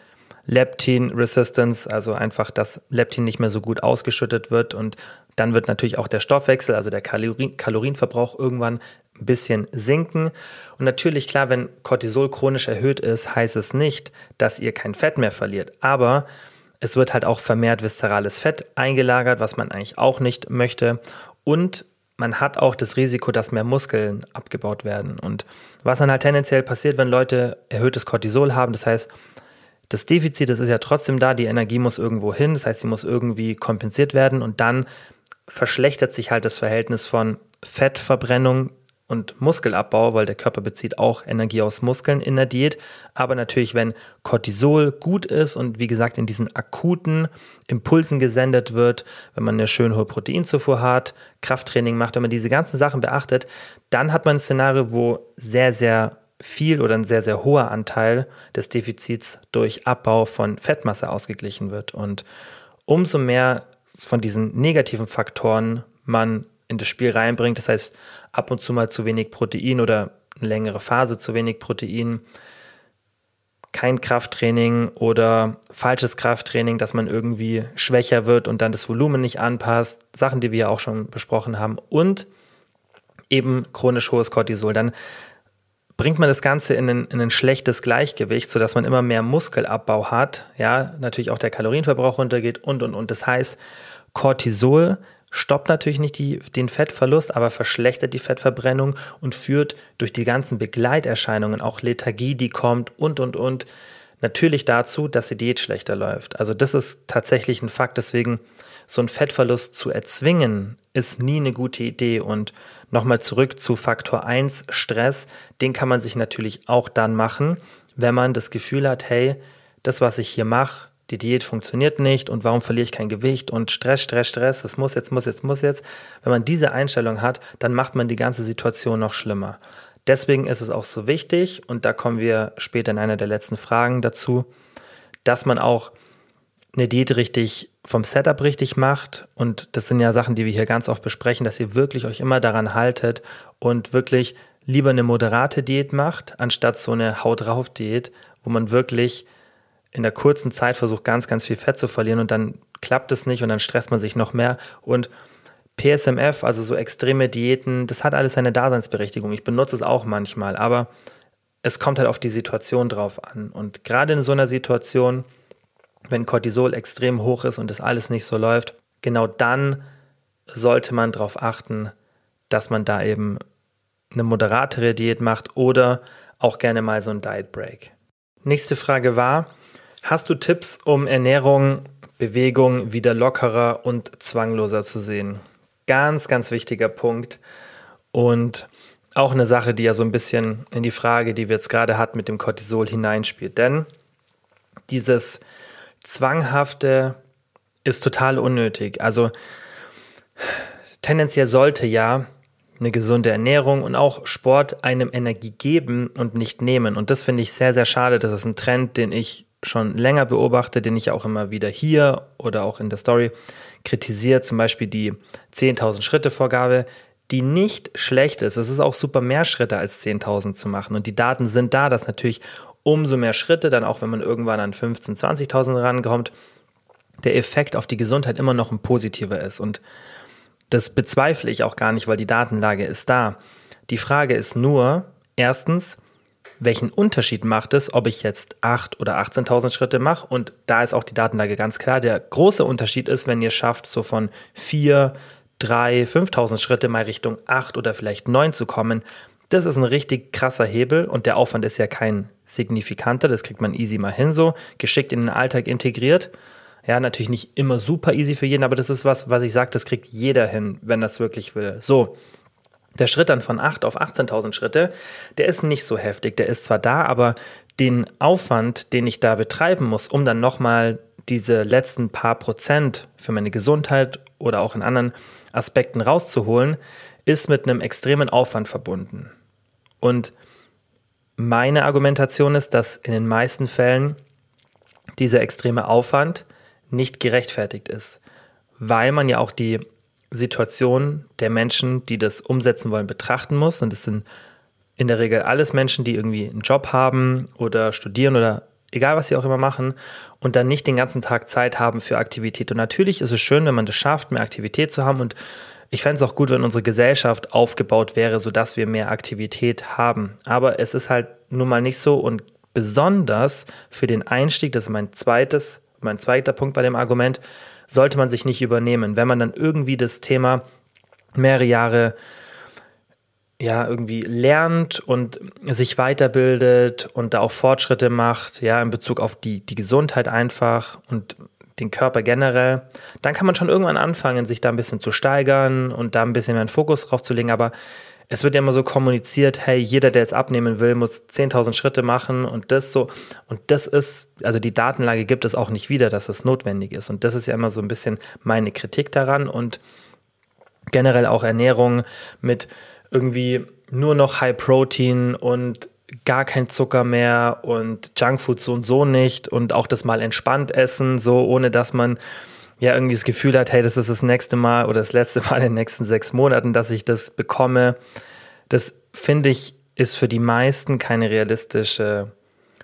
Leptin Resistance, also einfach, dass Leptin nicht mehr so gut ausgeschüttet wird und dann wird natürlich auch der Stoffwechsel, also der Kalorien Kalorienverbrauch irgendwann ein bisschen sinken. Und natürlich, klar, wenn Cortisol chronisch erhöht ist, heißt es nicht, dass ihr kein Fett mehr verliert. Aber es wird halt auch vermehrt viszerales Fett eingelagert, was man eigentlich auch nicht möchte. Und man hat auch das Risiko, dass mehr Muskeln abgebaut werden. Und was dann halt tendenziell passiert, wenn Leute erhöhtes Cortisol haben, das heißt, das Defizit, das ist ja trotzdem da, die Energie muss irgendwo hin, das heißt, sie muss irgendwie kompensiert werden und dann verschlechtert sich halt das Verhältnis von Fettverbrennung und Muskelabbau, weil der Körper bezieht auch Energie aus Muskeln in der Diät. Aber natürlich, wenn Cortisol gut ist und wie gesagt in diesen akuten Impulsen gesendet wird, wenn man eine schön hohe Proteinzufuhr hat, Krafttraining macht, wenn man diese ganzen Sachen beachtet, dann hat man ein Szenario, wo sehr, sehr viel oder ein sehr, sehr hoher Anteil des Defizits durch Abbau von Fettmasse ausgeglichen wird. Und umso mehr von diesen negativen Faktoren man in das Spiel reinbringt. Das heißt, ab und zu mal zu wenig Protein oder eine längere Phase zu wenig Protein, kein Krafttraining oder falsches Krafttraining, dass man irgendwie schwächer wird und dann das Volumen nicht anpasst. Sachen, die wir ja auch schon besprochen haben. Und eben chronisch hohes Cortisol. Dann bringt man das Ganze in ein, in ein schlechtes Gleichgewicht, sodass man immer mehr Muskelabbau hat. Ja, natürlich auch der Kalorienverbrauch runtergeht und, und, und. Das heißt, Cortisol stoppt natürlich nicht die, den Fettverlust, aber verschlechtert die Fettverbrennung und führt durch die ganzen Begleiterscheinungen, auch Lethargie, die kommt und, und, und, natürlich dazu, dass die Diät schlechter läuft. Also das ist tatsächlich ein Fakt. Deswegen so einen Fettverlust zu erzwingen, ist nie eine gute Idee. Und nochmal zurück zu Faktor 1, Stress. Den kann man sich natürlich auch dann machen, wenn man das Gefühl hat, hey, das, was ich hier mache, die Diät funktioniert nicht und warum verliere ich kein Gewicht und Stress, Stress, Stress, das muss jetzt, muss jetzt, muss jetzt. Wenn man diese Einstellung hat, dann macht man die ganze Situation noch schlimmer. Deswegen ist es auch so wichtig, und da kommen wir später in einer der letzten Fragen dazu, dass man auch eine Diät richtig vom Setup richtig macht. Und das sind ja Sachen, die wir hier ganz oft besprechen, dass ihr wirklich euch immer daran haltet und wirklich lieber eine moderate Diät macht, anstatt so eine Haut drauf Diät, wo man wirklich in der kurzen Zeit versucht, ganz, ganz viel Fett zu verlieren und dann klappt es nicht und dann stresst man sich noch mehr. Und PSMF, also so extreme Diäten, das hat alles seine Daseinsberechtigung. Ich benutze es auch manchmal, aber es kommt halt auf die Situation drauf an. Und gerade in so einer Situation, wenn Cortisol extrem hoch ist und das alles nicht so läuft, genau dann sollte man darauf achten, dass man da eben eine moderatere Diät macht oder auch gerne mal so ein Diet Break. Nächste Frage war, hast du Tipps, um Ernährung, Bewegung wieder lockerer und zwangloser zu sehen? Ganz, ganz wichtiger Punkt und auch eine Sache, die ja so ein bisschen in die Frage, die wir jetzt gerade hatten mit dem Cortisol hineinspielt. Denn dieses Zwanghafte ist total unnötig. Also tendenziell sollte ja eine gesunde Ernährung und auch Sport einem Energie geben und nicht nehmen. Und das finde ich sehr, sehr schade. Das ist ein Trend, den ich schon länger beobachte, den ich auch immer wieder hier oder auch in der Story kritisiere. Zum Beispiel die 10.000 Schritte Vorgabe, die nicht schlecht ist. Es ist auch super mehr Schritte als 10.000 zu machen. Und die Daten sind da, dass natürlich umso mehr Schritte, dann auch wenn man irgendwann an 15.000, 20.000 rankommt, der Effekt auf die Gesundheit immer noch ein positiver ist. Und das bezweifle ich auch gar nicht, weil die Datenlage ist da. Die Frage ist nur, erstens, welchen Unterschied macht es, ob ich jetzt 8 oder 18.000 Schritte mache? Und da ist auch die Datenlage ganz klar. Der große Unterschied ist, wenn ihr schafft, so von 4, 3, 5.000 Schritte mal Richtung 8 oder vielleicht 9 zu kommen. Das ist ein richtig krasser Hebel und der Aufwand ist ja kein signifikanter. Das kriegt man easy mal hin so, geschickt in den Alltag integriert. Ja, natürlich nicht immer super easy für jeden, aber das ist was, was ich sage, das kriegt jeder hin, wenn das wirklich will. So, der Schritt dann von 8 auf 18.000 Schritte, der ist nicht so heftig. Der ist zwar da, aber den Aufwand, den ich da betreiben muss, um dann nochmal diese letzten paar Prozent für meine Gesundheit oder auch in anderen Aspekten rauszuholen, ist mit einem extremen Aufwand verbunden. Und meine Argumentation ist, dass in den meisten Fällen dieser extreme Aufwand nicht gerechtfertigt ist, weil man ja auch die Situation der Menschen, die das umsetzen wollen, betrachten muss. Und es sind in der Regel alles Menschen, die irgendwie einen Job haben oder studieren oder egal was sie auch immer machen und dann nicht den ganzen Tag Zeit haben für Aktivität. Und natürlich ist es schön, wenn man das schafft, mehr Aktivität zu haben. Und ich fände es auch gut, wenn unsere Gesellschaft aufgebaut wäre, sodass wir mehr Aktivität haben. Aber es ist halt nun mal nicht so und besonders für den Einstieg, das ist mein zweites mein zweiter Punkt bei dem Argument, sollte man sich nicht übernehmen. Wenn man dann irgendwie das Thema mehrere Jahre ja, irgendwie lernt und sich weiterbildet und da auch Fortschritte macht, ja, in Bezug auf die, die Gesundheit einfach und den Körper generell, dann kann man schon irgendwann anfangen, sich da ein bisschen zu steigern und da ein bisschen mehr einen Fokus drauf zu legen. Aber es wird ja immer so kommuniziert, hey, jeder, der jetzt abnehmen will, muss 10.000 Schritte machen und das so. Und das ist, also die Datenlage gibt es auch nicht wieder, dass das notwendig ist. Und das ist ja immer so ein bisschen meine Kritik daran und generell auch Ernährung mit irgendwie nur noch High Protein und gar kein Zucker mehr und Junkfood so und so nicht und auch das mal entspannt essen, so ohne dass man ja irgendwie das Gefühl hat, hey, das ist das nächste Mal oder das letzte Mal in den nächsten sechs Monaten, dass ich das bekomme, das finde ich, ist für die meisten keine realistische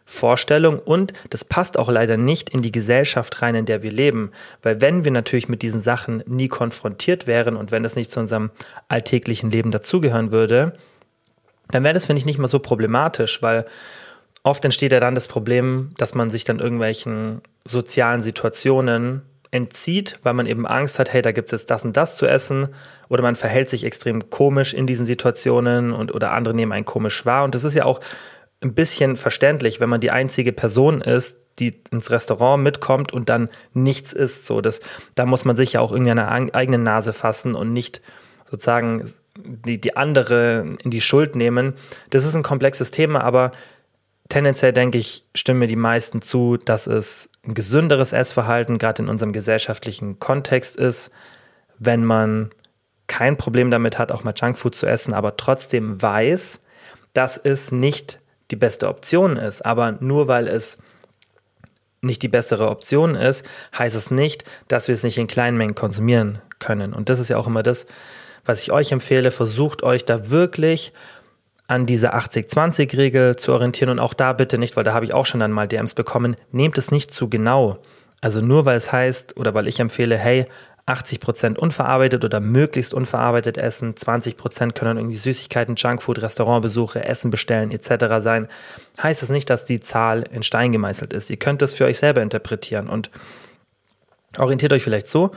Vorstellung und das passt auch leider nicht in die Gesellschaft rein, in der wir leben. Weil wenn wir natürlich mit diesen Sachen nie konfrontiert wären und wenn das nicht zu unserem alltäglichen Leben dazugehören würde, dann wäre das, finde ich, nicht mal so problematisch, weil oft entsteht ja dann das Problem, dass man sich dann irgendwelchen sozialen Situationen entzieht, weil man eben Angst hat, hey, da gibt es jetzt das und das zu essen. Oder man verhält sich extrem komisch in diesen Situationen und oder andere nehmen einen komisch wahr. Und das ist ja auch ein bisschen verständlich, wenn man die einzige Person ist, die ins Restaurant mitkommt und dann nichts isst, so das da muss man sich ja auch irgendwie an der eigenen Nase fassen und nicht sozusagen die, die andere in die Schuld nehmen. Das ist ein komplexes Thema, aber tendenziell denke ich, stimmen mir die meisten zu, dass es ein gesünderes Essverhalten gerade in unserem gesellschaftlichen Kontext ist, wenn man kein Problem damit hat, auch mal Junkfood zu essen, aber trotzdem weiß, dass es nicht die beste Option ist. Aber nur weil es nicht die bessere Option ist, heißt es nicht, dass wir es nicht in kleinen Mengen konsumieren können. Und das ist ja auch immer das, was ich euch empfehle. Versucht euch da wirklich an diese 80-20-Regel zu orientieren und auch da bitte nicht, weil da habe ich auch schon dann mal DMs bekommen, nehmt es nicht zu genau. Also nur weil es heißt oder weil ich empfehle, hey, 80% unverarbeitet oder möglichst unverarbeitet essen, 20% können irgendwie Süßigkeiten, Junkfood, Restaurantbesuche, Essen bestellen etc. sein, heißt es nicht, dass die Zahl in Stein gemeißelt ist. Ihr könnt das für euch selber interpretieren und orientiert euch vielleicht so,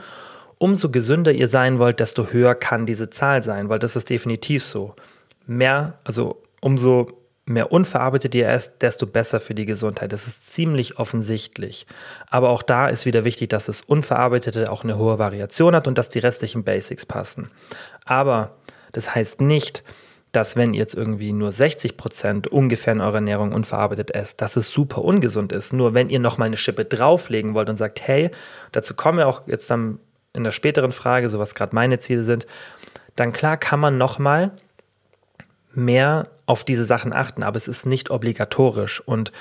umso gesünder ihr sein wollt, desto höher kann diese Zahl sein, weil das ist definitiv so. Mehr, also umso mehr unverarbeitet ihr esst, desto besser für die Gesundheit. Das ist ziemlich offensichtlich. Aber auch da ist wieder wichtig, dass das Unverarbeitete auch eine hohe Variation hat und dass die restlichen Basics passen. Aber das heißt nicht, dass wenn ihr jetzt irgendwie nur 60 Prozent ungefähr in eurer Ernährung unverarbeitet esst, dass es super ungesund ist. Nur wenn ihr nochmal eine Schippe drauflegen wollt und sagt, hey, dazu kommen wir auch jetzt dann in der späteren Frage, so was gerade meine Ziele sind, dann klar kann man nochmal mehr auf diese Sachen achten, aber es ist nicht obligatorisch und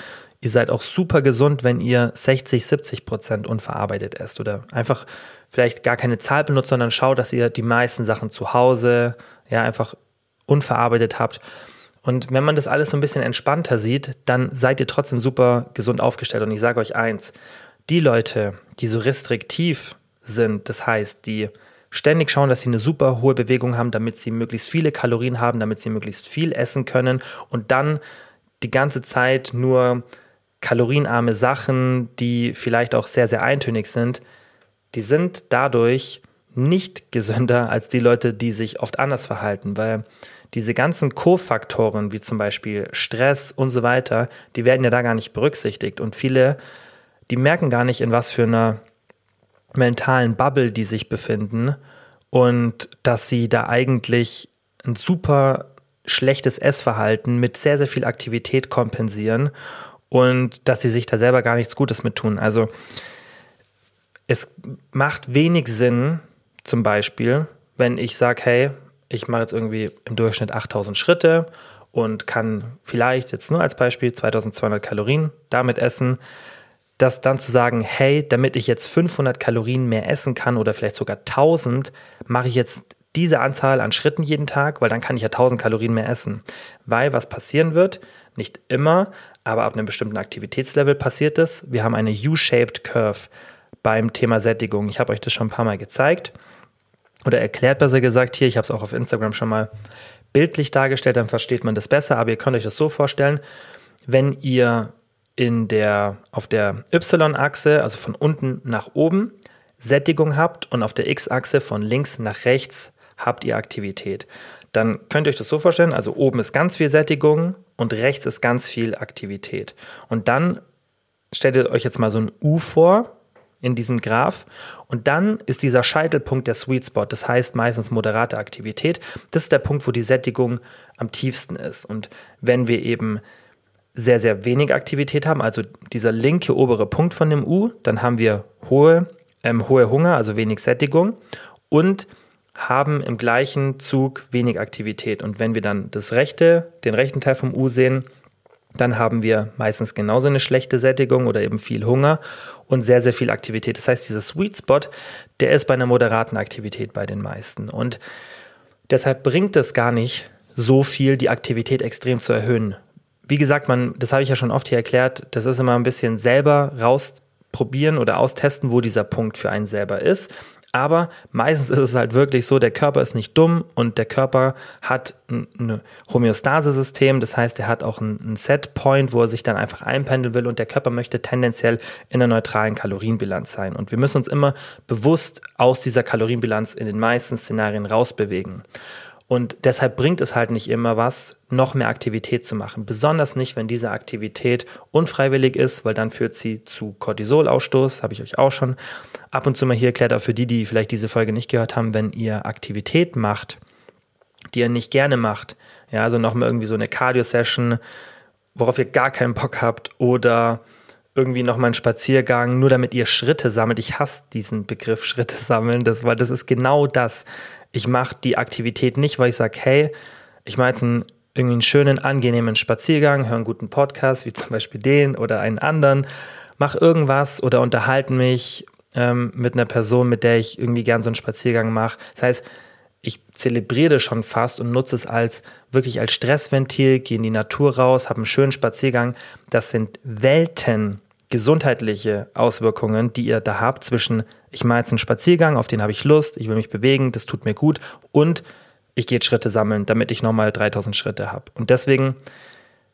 ihr seid auch super gesund, wenn ihr 60, 70 Prozent unverarbeitet esst oder einfach vielleicht gar keine Zahl benutzt, sondern schaut, dass ihr die meisten Sachen zu Hause ja einfach unverarbeitet habt. Und wenn man das alles so ein bisschen entspannter sieht, dann seid ihr trotzdem super gesund aufgestellt. Und ich sage euch eins, die Leute, die so restriktiv sind, das heißt, die ständig schauen, dass sie eine super hohe Bewegung haben, damit sie möglichst viele Kalorien haben, damit sie möglichst viel essen können und dann die ganze Zeit nur kalorienarme Sachen, die vielleicht auch sehr, sehr eintönig sind, die sind dadurch nicht gesünder als die Leute, die sich oft anders verhalten, weil diese ganzen Co-Faktoren wie zum Beispiel Stress und so weiter, die werden ja da gar nicht berücksichtigt und viele, die merken gar nicht, in was für einer mentalen Bubble die sich befinden und dass sie da eigentlich ein super schlechtes Essverhalten mit sehr, sehr viel Aktivität kompensieren und dass sie sich da selber gar nichts Gutes mit tun. Also es macht wenig Sinn, zum Beispiel, wenn ich sage, hey, ich mache jetzt irgendwie im Durchschnitt 8000 Schritte und kann vielleicht jetzt nur als Beispiel 2200 Kalorien damit essen, das dann zu sagen, hey, damit ich jetzt 500 Kalorien mehr essen kann oder vielleicht sogar 1000, mache ich jetzt diese Anzahl an Schritten jeden Tag, weil dann kann ich ja 1000 Kalorien mehr essen. Weil was passieren wird, nicht immer, aber ab einem bestimmten Aktivitätslevel passiert es. Wir haben eine U-shaped Curve beim Thema Sättigung. Ich habe euch das schon ein paar Mal gezeigt oder erklärt besser gesagt hier. Ich habe es auch auf Instagram schon mal bildlich dargestellt, dann versteht man das besser. Aber ihr könnt euch das so vorstellen, wenn ihr in der, auf der Y-Achse, also von unten nach oben, Sättigung habt und auf der X-Achse von links nach rechts habt ihr Aktivität. Dann könnt ihr euch das so vorstellen, also oben ist ganz viel Sättigung und rechts ist ganz viel Aktivität. Und dann stellt ihr euch jetzt mal so ein U vor in diesem Graph und dann ist dieser Scheitelpunkt der Sweet Spot, das heißt meistens moderate Aktivität. Das ist der Punkt, wo die Sättigung am tiefsten ist. Und wenn wir eben sehr, sehr wenig Aktivität haben, also dieser linke obere Punkt von dem U, dann haben wir hohe, ähm, hohe Hunger, also wenig Sättigung und haben im gleichen Zug wenig Aktivität. Und wenn wir dann das rechte, den rechten Teil vom U sehen, dann haben wir meistens genauso eine schlechte Sättigung oder eben viel Hunger und sehr, sehr viel Aktivität. Das heißt, dieser Sweet Spot, der ist bei einer moderaten Aktivität bei den meisten. Und deshalb bringt es gar nicht so viel, die Aktivität extrem zu erhöhen wie gesagt, man, das habe ich ja schon oft hier erklärt, das ist immer ein bisschen selber rausprobieren oder austesten, wo dieser Punkt für einen selber ist. Aber meistens ist es halt wirklich so, der Körper ist nicht dumm und der Körper hat ein Homöostase-System, das heißt, er hat auch einen Set-Point, wo er sich dann einfach einpendeln will und der Körper möchte tendenziell in einer neutralen Kalorienbilanz sein. Und wir müssen uns immer bewusst aus dieser Kalorienbilanz in den meisten Szenarien rausbewegen. Und deshalb bringt es halt nicht immer was, noch mehr Aktivität zu machen. Besonders nicht, wenn diese Aktivität unfreiwillig ist, weil dann führt sie zu Cortisolausstoß, habe ich euch auch schon ab und zu mal hier erklärt, auch für die, die vielleicht diese Folge nicht gehört haben, wenn ihr Aktivität macht, die ihr nicht gerne macht, ja, also nochmal irgendwie so eine Cardio-Session, worauf ihr gar keinen Bock habt oder irgendwie nochmal einen Spaziergang, nur damit ihr Schritte sammelt. Ich hasse diesen Begriff Schritte sammeln, das, weil das ist genau das. Ich mache die Aktivität nicht, weil ich sage, hey, ich mache jetzt einen, irgendwie einen schönen, angenehmen Spaziergang, höre einen guten Podcast, wie zum Beispiel den oder einen anderen, mache irgendwas oder unterhalte mich ähm, mit einer Person, mit der ich irgendwie gern so einen Spaziergang mache. Das heißt, ich zelebriere das schon fast und nutze es als wirklich als Stressventil, gehe in die Natur raus, habe einen schönen Spaziergang. Das sind Welten gesundheitliche Auswirkungen, die ihr da habt zwischen, ich mache jetzt einen Spaziergang, auf den habe ich Lust, ich will mich bewegen, das tut mir gut und ich gehe Schritte sammeln, damit ich nochmal 3000 Schritte habe. Und deswegen,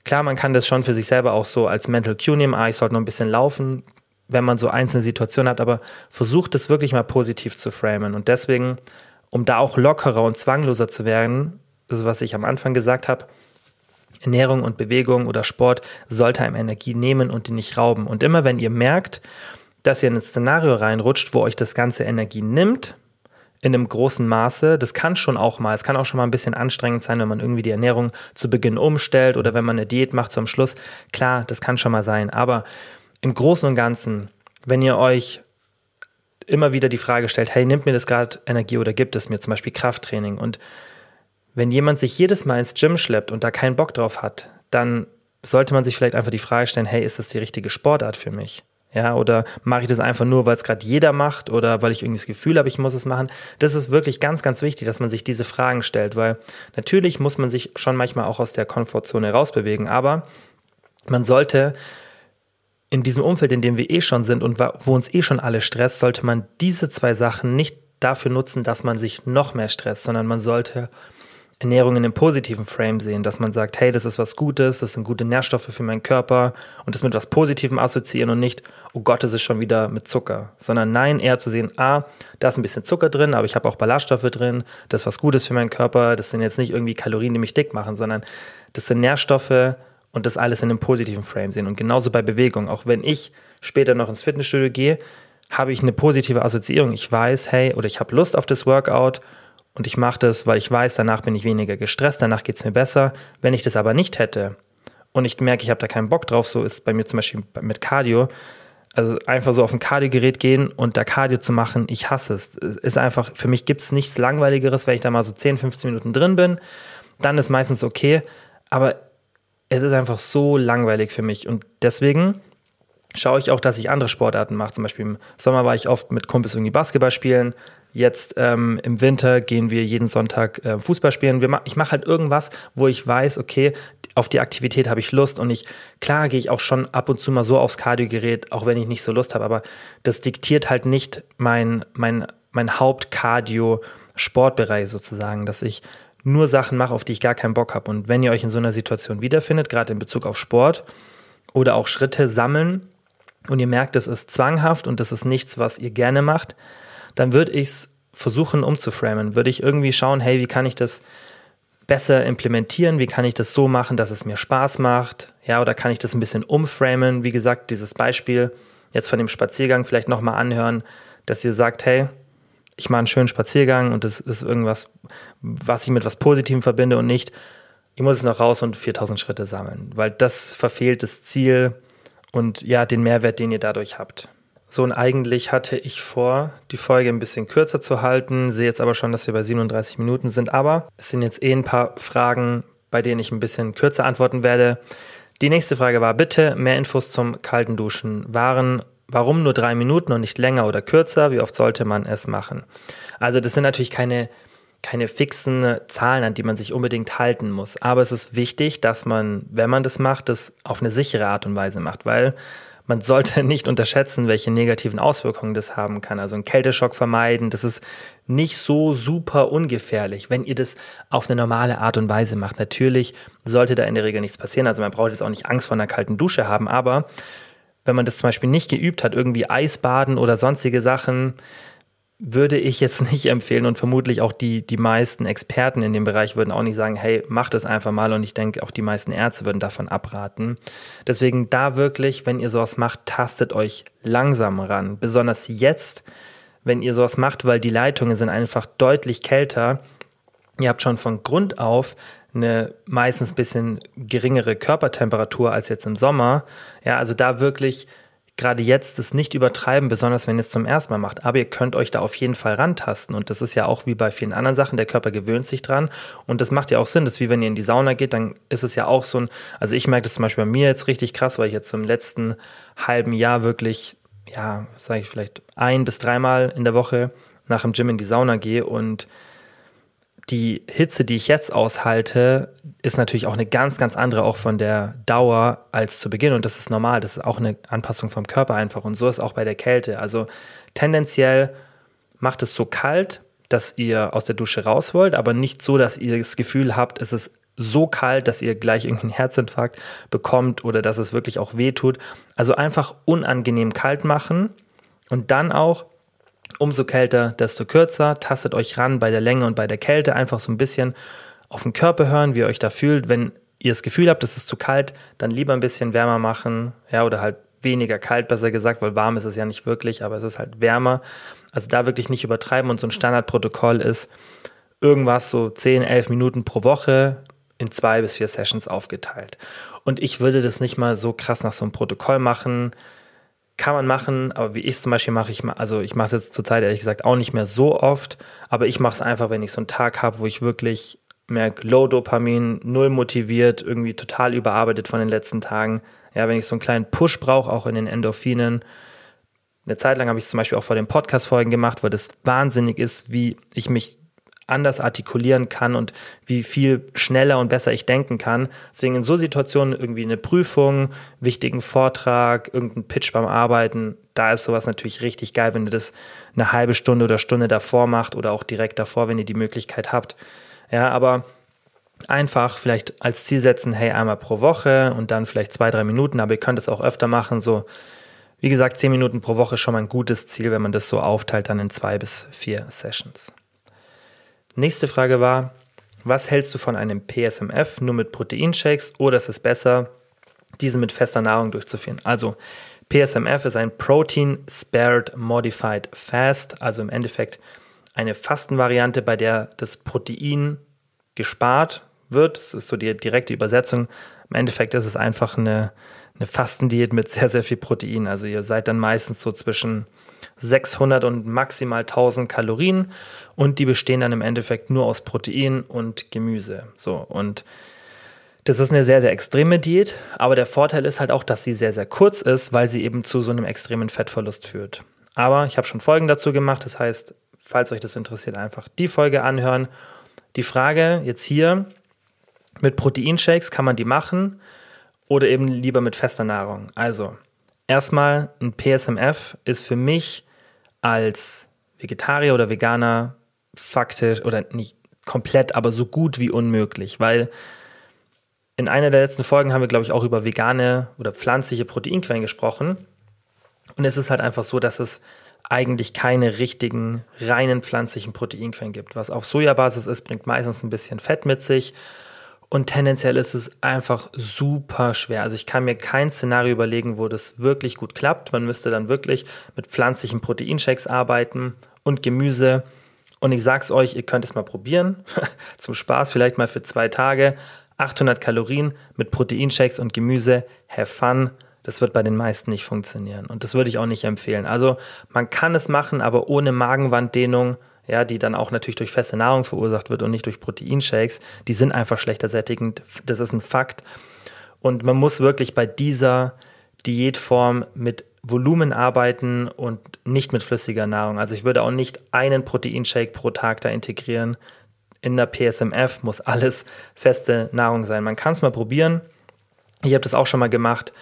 klar, man kann das schon für sich selber auch so als Mental Cue nehmen, ah, ich sollte noch ein bisschen laufen, wenn man so einzelne Situationen hat, aber versucht es wirklich mal positiv zu framen. Und deswegen, um da auch lockerer und zwangloser zu werden, das ist, was ich am Anfang gesagt habe, Ernährung und Bewegung oder Sport sollte einem Energie nehmen und die nicht rauben. Und immer wenn ihr merkt, dass ihr in ein Szenario reinrutscht, wo euch das Ganze Energie nimmt, in einem großen Maße, das kann schon auch mal, es kann auch schon mal ein bisschen anstrengend sein, wenn man irgendwie die Ernährung zu Beginn umstellt oder wenn man eine Diät macht zum Schluss. Klar, das kann schon mal sein. Aber im Großen und Ganzen, wenn ihr euch immer wieder die Frage stellt, hey, nimmt mir das gerade Energie oder gibt es mir zum Beispiel Krafttraining und wenn jemand sich jedes Mal ins Gym schleppt und da keinen Bock drauf hat, dann sollte man sich vielleicht einfach die Frage stellen, hey, ist das die richtige Sportart für mich? Ja, oder mache ich das einfach nur, weil es gerade jeder macht oder weil ich irgendwie das Gefühl habe, ich muss es machen? Das ist wirklich ganz, ganz wichtig, dass man sich diese Fragen stellt, weil natürlich muss man sich schon manchmal auch aus der Komfortzone rausbewegen, aber man sollte in diesem Umfeld, in dem wir eh schon sind und wo uns eh schon alle stresst, sollte man diese zwei Sachen nicht dafür nutzen, dass man sich noch mehr stresst, sondern man sollte Ernährung in einem positiven Frame sehen, dass man sagt, hey, das ist was Gutes, das sind gute Nährstoffe für meinen Körper und das mit was Positivem assoziieren und nicht, oh Gott, das ist schon wieder mit Zucker, sondern nein, eher zu sehen, ah, da ist ein bisschen Zucker drin, aber ich habe auch Ballaststoffe drin, das ist was Gutes für meinen Körper, das sind jetzt nicht irgendwie Kalorien, die mich dick machen, sondern das sind Nährstoffe und das alles in einem positiven Frame sehen. Und genauso bei Bewegung, auch wenn ich später noch ins Fitnessstudio gehe, habe ich eine positive Assoziierung. Ich weiß, hey, oder ich habe Lust auf das Workout und ich mache das, weil ich weiß, danach bin ich weniger gestresst, danach geht es mir besser. Wenn ich das aber nicht hätte und ich merke, ich habe da keinen Bock drauf, so ist bei mir zum Beispiel mit Cardio, also einfach so auf ein Cardio-Gerät gehen und da Cardio zu machen, ich hasse es. es ist einfach, für mich gibt es nichts Langweiligeres, wenn ich da mal so 10, 15 Minuten drin bin. Dann ist meistens okay, aber es ist einfach so langweilig für mich und deswegen schaue ich auch, dass ich andere Sportarten mache. Zum Beispiel im Sommer war ich oft mit Kumpels irgendwie Basketball spielen, Jetzt ähm, im Winter gehen wir jeden Sonntag äh, Fußball spielen. Ma ich mache halt irgendwas, wo ich weiß, okay, auf die Aktivität habe ich Lust und ich, klar gehe ich auch schon ab und zu mal so aufs Kardiogerät, auch wenn ich nicht so Lust habe, aber das diktiert halt nicht mein, mein, mein Haupt-Cardio-Sportbereich sozusagen, dass ich nur Sachen mache, auf die ich gar keinen Bock habe. Und wenn ihr euch in so einer Situation wiederfindet, gerade in Bezug auf Sport oder auch Schritte sammeln und ihr merkt, das ist zwanghaft und das ist nichts, was ihr gerne macht, dann würde ich es versuchen umzuframen. Würde ich irgendwie schauen, hey, wie kann ich das besser implementieren? Wie kann ich das so machen, dass es mir Spaß macht? Ja, oder kann ich das ein bisschen umframen? Wie gesagt, dieses Beispiel jetzt von dem Spaziergang vielleicht nochmal anhören, dass ihr sagt, hey, ich mache einen schönen Spaziergang und das ist irgendwas, was ich mit was Positivem verbinde und nicht, ich muss es noch raus und 4000 Schritte sammeln, weil das verfehlt das Ziel und ja, den Mehrwert, den ihr dadurch habt. Und eigentlich hatte ich vor, die Folge ein bisschen kürzer zu halten, sehe jetzt aber schon, dass wir bei 37 Minuten sind, aber es sind jetzt eh ein paar Fragen, bei denen ich ein bisschen kürzer antworten werde. Die nächste Frage war, bitte mehr Infos zum kalten Duschen. Waren, warum nur drei Minuten und nicht länger oder kürzer? Wie oft sollte man es machen? Also das sind natürlich keine, keine fixen Zahlen, an die man sich unbedingt halten muss. Aber es ist wichtig, dass man, wenn man das macht, das auf eine sichere Art und Weise macht, weil man sollte nicht unterschätzen, welche negativen Auswirkungen das haben kann. Also einen Kälteschock vermeiden, das ist nicht so super ungefährlich, wenn ihr das auf eine normale Art und Weise macht. Natürlich sollte da in der Regel nichts passieren. Also man braucht jetzt auch nicht Angst vor einer kalten Dusche haben, aber wenn man das zum Beispiel nicht geübt hat, irgendwie Eisbaden oder sonstige Sachen, würde ich jetzt nicht empfehlen und vermutlich auch die, die meisten Experten in dem Bereich würden auch nicht sagen, hey, mach das einfach mal und ich denke, auch die meisten Ärzte würden davon abraten. Deswegen da wirklich, wenn ihr sowas macht, tastet euch langsam ran. Besonders jetzt, wenn ihr sowas macht, weil die Leitungen sind einfach deutlich kälter. Ihr habt schon von Grund auf eine meistens ein bisschen geringere Körpertemperatur als jetzt im Sommer. Ja, also da wirklich gerade jetzt das nicht übertreiben, besonders wenn ihr es zum ersten Mal macht. Aber ihr könnt euch da auf jeden Fall rantasten. Und das ist ja auch wie bei vielen anderen Sachen, der Körper gewöhnt sich dran. Und das macht ja auch Sinn. Das ist wie wenn ihr in die Sauna geht, dann ist es ja auch so ein, also ich merke das zum Beispiel bei mir jetzt richtig krass, weil ich jetzt im letzten halben Jahr wirklich, ja, sage ich vielleicht ein bis dreimal in der Woche nach dem Gym in die Sauna gehe und die Hitze, die ich jetzt aushalte, ist natürlich auch eine ganz, ganz andere, auch von der Dauer als zu Beginn. Und das ist normal. Das ist auch eine Anpassung vom Körper einfach. Und so ist auch bei der Kälte. Also tendenziell macht es so kalt, dass ihr aus der Dusche raus wollt, aber nicht so, dass ihr das Gefühl habt, es ist so kalt, dass ihr gleich irgendeinen Herzinfarkt bekommt oder dass es wirklich auch weh tut. Also einfach unangenehm kalt machen und dann auch umso kälter, desto kürzer. Tastet euch ran bei der Länge und bei der Kälte. Einfach so ein bisschen auf den Körper hören, wie ihr euch da fühlt. Wenn ihr das Gefühl habt, es ist zu kalt, dann lieber ein bisschen wärmer machen. Ja, oder halt weniger kalt, besser gesagt, weil warm ist es ja nicht wirklich, aber es ist halt wärmer. Also da wirklich nicht übertreiben und so ein Standardprotokoll ist irgendwas so 10, 11 Minuten pro Woche in zwei bis vier Sessions aufgeteilt. Und ich würde das nicht mal so krass nach so einem Protokoll machen kann man machen, aber wie ich es zum Beispiel mache, ich also ich mache es jetzt zurzeit ehrlich gesagt auch nicht mehr so oft, aber ich mache es einfach, wenn ich so einen Tag habe, wo ich wirklich merke, Low Dopamin, null motiviert, irgendwie total überarbeitet von den letzten Tagen. Ja, wenn ich so einen kleinen Push brauche, auch in den Endorphinen. Eine Zeit lang habe ich es zum Beispiel auch vor den Podcast-Folgen gemacht, weil das wahnsinnig ist, wie ich mich anders artikulieren kann und wie viel schneller und besser ich denken kann. Deswegen in so Situationen irgendwie eine Prüfung, wichtigen Vortrag, irgendein Pitch beim Arbeiten, da ist sowas natürlich richtig geil, wenn ihr das eine halbe Stunde oder Stunde davor macht oder auch direkt davor, wenn ihr die Möglichkeit habt. Ja, aber einfach vielleicht als Ziel setzen, hey, einmal pro Woche und dann vielleicht zwei, drei Minuten, aber ihr könnt es auch öfter machen, so wie gesagt, zehn Minuten pro Woche ist schon mal ein gutes Ziel, wenn man das so aufteilt, dann in zwei bis vier Sessions. Nächste Frage war, was hältst du von einem PSMF nur mit Proteinshakes oder ist es besser, diese mit fester Nahrung durchzuführen? Also PSMF ist ein Protein Spared Modified Fast, also im Endeffekt eine Fastenvariante, bei der das Protein gespart wird. Das ist so die direkte Übersetzung. Im Endeffekt ist es einfach eine, eine Fastendiät mit sehr, sehr viel Protein. Also ihr seid dann meistens so zwischen 600 und maximal 1000 Kalorien und die bestehen dann im Endeffekt nur aus Protein und Gemüse. So und das ist eine sehr, sehr extreme Diät, aber der Vorteil ist halt auch, dass sie sehr, sehr kurz ist, weil sie eben zu so einem extremen Fettverlust führt. Aber ich habe schon Folgen dazu gemacht, das heißt, falls euch das interessiert, einfach die Folge anhören. Die Frage jetzt hier, mit Proteinshakes kann man die machen oder eben lieber mit fester Nahrung? Also, erstmal ein PSMF ist für mich als Vegetarier oder Veganer faktisch oder nicht komplett, aber so gut wie unmöglich, weil in einer der letzten Folgen haben wir, glaube ich, auch über vegane oder pflanzliche Proteinquellen gesprochen. Und es ist halt einfach so, dass es eigentlich keine richtigen reinen pflanzlichen Proteinquellen gibt. Was auf Sojabasis ist, bringt meistens ein bisschen Fett mit sich und tendenziell ist es einfach super schwer. Also ich kann mir kein Szenario überlegen, wo das wirklich gut klappt. Man müsste dann wirklich mit pflanzlichen Proteinshakes arbeiten und Gemüse. Und ich sag's euch, ihr könnt es mal probieren. Zum Spaß, vielleicht mal für zwei Tage. 800 Kalorien mit Proteinshakes und Gemüse. Have fun. Das wird bei den meisten nicht funktionieren. Und das würde ich auch nicht empfehlen. Also man kann es machen, aber ohne Magenwanddehnung ja, die dann auch natürlich durch feste Nahrung verursacht wird und nicht durch Proteinshakes, die sind einfach schlechter sättigend. Das ist ein Fakt. Und man muss wirklich bei dieser Diätform mit Volumen arbeiten und nicht mit flüssiger Nahrung. Also ich würde auch nicht einen Proteinshake pro Tag da integrieren. In der PSMF muss alles feste Nahrung sein. Man kann es mal probieren. Ich habe das auch schon mal gemacht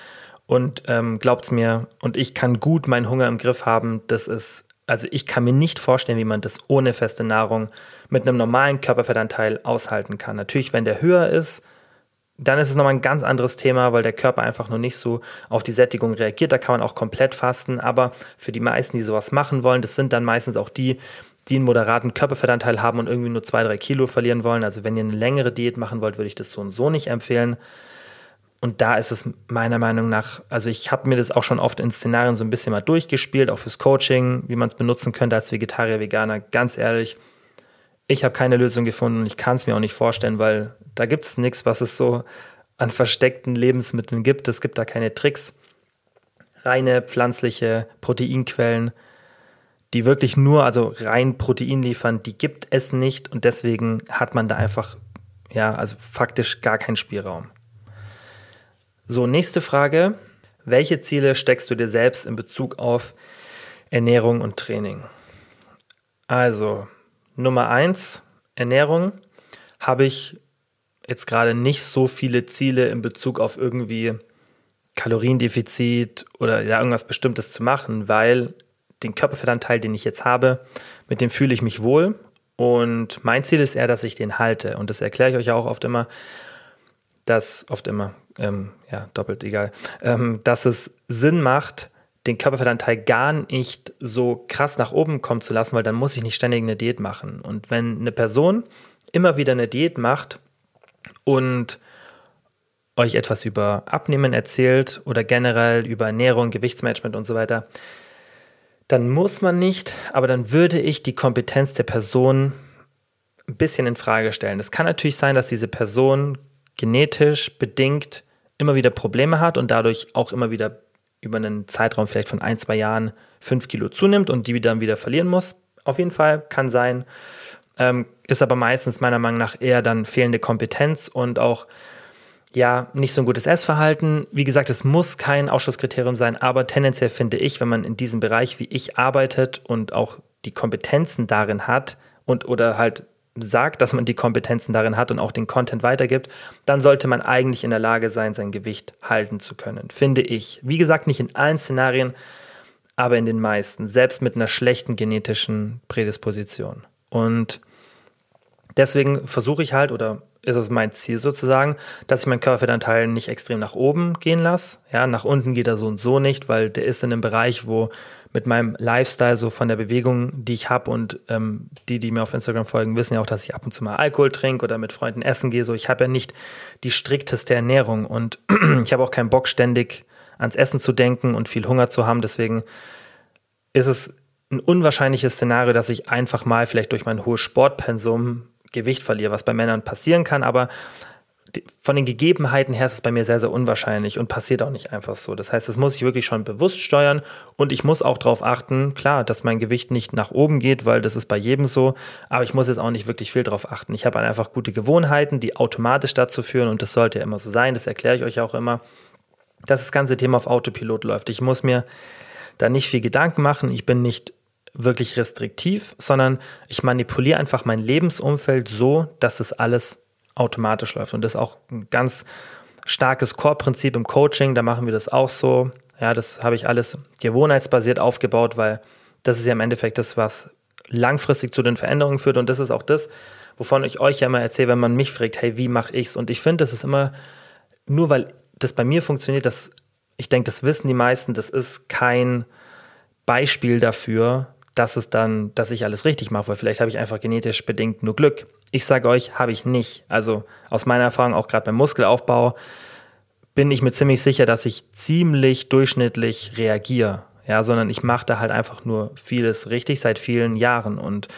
und ähm, glaubt es mir, und ich kann gut meinen Hunger im Griff haben. Das ist also ich kann mir nicht vorstellen, wie man das ohne feste Nahrung mit einem normalen Körperfettanteil aushalten kann. Natürlich, wenn der höher ist, dann ist es nochmal ein ganz anderes Thema, weil der Körper einfach nur nicht so auf die Sättigung reagiert. Da kann man auch komplett fasten. Aber für die meisten, die sowas machen wollen, das sind dann meistens auch die, die einen moderaten Körperfettanteil haben und irgendwie nur zwei, drei Kilo verlieren wollen. Also wenn ihr eine längere Diät machen wollt, würde ich das so und so nicht empfehlen. Und da ist es meiner Meinung nach, also ich habe mir das auch schon oft in Szenarien so ein bisschen mal durchgespielt, auch fürs Coaching, wie man es benutzen könnte als Vegetarier, Veganer. Ganz ehrlich, ich habe keine Lösung gefunden und ich kann es mir auch nicht vorstellen, weil da gibt es nichts, was es so an versteckten Lebensmitteln gibt. Es gibt da keine Tricks. Reine pflanzliche Proteinquellen, die wirklich nur, also rein Protein liefern, die gibt es nicht und deswegen hat man da einfach, ja, also faktisch gar keinen Spielraum. So, nächste Frage. Welche Ziele steckst du dir selbst in Bezug auf Ernährung und Training? Also, Nummer eins Ernährung habe ich jetzt gerade nicht so viele Ziele in Bezug auf irgendwie Kaloriendefizit oder ja, irgendwas Bestimmtes zu machen, weil den Körperfettanteil, den ich jetzt habe, mit dem fühle ich mich wohl. Und mein Ziel ist eher, dass ich den halte. Und das erkläre ich euch auch oft immer, dass, oft immer, ähm, ja, doppelt egal, ähm, dass es Sinn macht, den Körperfettanteil gar nicht so krass nach oben kommen zu lassen, weil dann muss ich nicht ständig eine Diät machen. Und wenn eine Person immer wieder eine Diät macht und euch etwas über Abnehmen erzählt oder generell über Ernährung, Gewichtsmanagement und so weiter, dann muss man nicht, aber dann würde ich die Kompetenz der Person ein bisschen in Frage stellen. Es kann natürlich sein, dass diese Person genetisch bedingt immer wieder Probleme hat und dadurch auch immer wieder über einen Zeitraum vielleicht von ein, zwei Jahren fünf Kilo zunimmt und die dann wieder verlieren muss. Auf jeden Fall kann sein. Ähm, ist aber meistens meiner Meinung nach eher dann fehlende Kompetenz und auch ja, nicht so ein gutes Essverhalten. Wie gesagt, es muss kein Ausschlusskriterium sein, aber tendenziell finde ich, wenn man in diesem Bereich wie ich arbeitet und auch die Kompetenzen darin hat und oder halt sagt, dass man die Kompetenzen darin hat und auch den Content weitergibt, dann sollte man eigentlich in der Lage sein, sein Gewicht halten zu können, finde ich. Wie gesagt, nicht in allen Szenarien, aber in den meisten, selbst mit einer schlechten genetischen Prädisposition. Und deswegen versuche ich halt oder ist es mein Ziel sozusagen, dass ich meinen Körperfettanteil nicht extrem nach oben gehen lasse. Ja, nach unten geht er so und so nicht, weil der ist in einem Bereich, wo mit meinem Lifestyle, so von der Bewegung, die ich habe und ähm, die, die mir auf Instagram folgen, wissen ja auch, dass ich ab und zu mal Alkohol trinke oder mit Freunden essen gehe. So, ich habe ja nicht die strikteste Ernährung und ich habe auch keinen Bock, ständig ans Essen zu denken und viel Hunger zu haben. Deswegen ist es ein unwahrscheinliches Szenario, dass ich einfach mal vielleicht durch mein hohes Sportpensum Gewicht verliere, was bei Männern passieren kann, aber von den Gegebenheiten her ist es bei mir sehr, sehr unwahrscheinlich und passiert auch nicht einfach so. Das heißt, das muss ich wirklich schon bewusst steuern und ich muss auch darauf achten, klar, dass mein Gewicht nicht nach oben geht, weil das ist bei jedem so, aber ich muss jetzt auch nicht wirklich viel darauf achten. Ich habe einfach gute Gewohnheiten, die automatisch dazu führen und das sollte ja immer so sein, das erkläre ich euch auch immer, dass das ganze Thema auf Autopilot läuft. Ich muss mir da nicht viel Gedanken machen, ich bin nicht wirklich restriktiv, sondern ich manipuliere einfach mein Lebensumfeld so, dass es alles automatisch läuft. Und das ist auch ein ganz starkes Core-Prinzip im Coaching. Da machen wir das auch so. Ja, das habe ich alles gewohnheitsbasiert aufgebaut, weil das ist ja im Endeffekt das, was langfristig zu den Veränderungen führt. Und das ist auch das, wovon ich euch ja immer erzähle, wenn man mich fragt, hey, wie mache ich's? Und ich finde, das ist immer, nur weil das bei mir funktioniert, das, ich denke, das wissen die meisten, das ist kein Beispiel dafür, dass es dann, dass ich alles richtig mache, weil vielleicht habe ich einfach genetisch bedingt nur Glück. Ich sage euch, habe ich nicht. Also aus meiner Erfahrung, auch gerade beim Muskelaufbau, bin ich mir ziemlich sicher, dass ich ziemlich durchschnittlich reagiere. Ja, sondern ich mache da halt einfach nur vieles richtig seit vielen Jahren. Und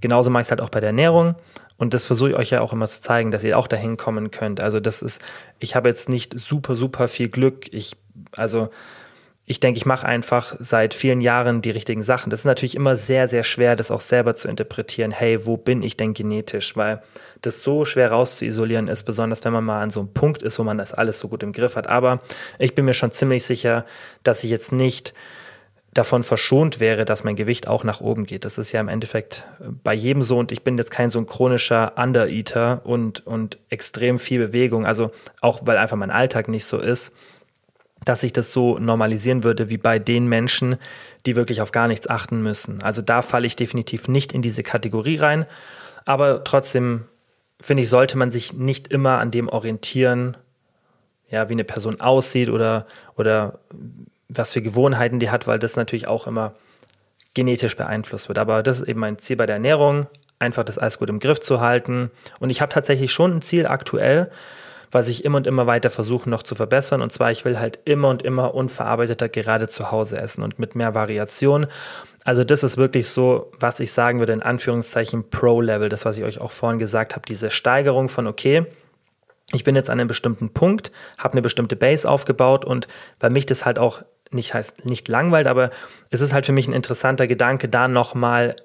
genauso mache ich es halt auch bei der Ernährung. Und das versuche ich euch ja auch immer zu zeigen, dass ihr auch dahin kommen könnt. Also das ist, ich habe jetzt nicht super, super viel Glück. Ich, also ich denke, ich mache einfach seit vielen Jahren die richtigen Sachen. Das ist natürlich immer sehr, sehr schwer, das auch selber zu interpretieren. Hey, wo bin ich denn genetisch? Weil das so schwer rauszuisolieren ist, besonders wenn man mal an so einem Punkt ist, wo man das alles so gut im Griff hat. Aber ich bin mir schon ziemlich sicher, dass ich jetzt nicht davon verschont wäre, dass mein Gewicht auch nach oben geht. Das ist ja im Endeffekt bei jedem so und ich bin jetzt kein so ein chronischer Undereater und, und extrem viel Bewegung. Also auch weil einfach mein Alltag nicht so ist dass sich das so normalisieren würde wie bei den Menschen, die wirklich auf gar nichts achten müssen. Also da falle ich definitiv nicht in diese Kategorie rein. Aber trotzdem finde ich, sollte man sich nicht immer an dem orientieren, ja, wie eine Person aussieht oder, oder was für Gewohnheiten die hat, weil das natürlich auch immer genetisch beeinflusst wird. Aber das ist eben mein Ziel bei der Ernährung, einfach das alles gut im Griff zu halten. Und ich habe tatsächlich schon ein Ziel aktuell, was ich immer und immer weiter versuche noch zu verbessern. Und zwar, ich will halt immer und immer unverarbeiteter gerade zu Hause essen und mit mehr Variation. Also das ist wirklich so, was ich sagen würde, in Anführungszeichen Pro-Level, das, was ich euch auch vorhin gesagt habe, diese Steigerung von, okay, ich bin jetzt an einem bestimmten Punkt, habe eine bestimmte Base aufgebaut und weil mich das halt auch nicht heißt, nicht langweilt, aber es ist halt für mich ein interessanter Gedanke, da nochmal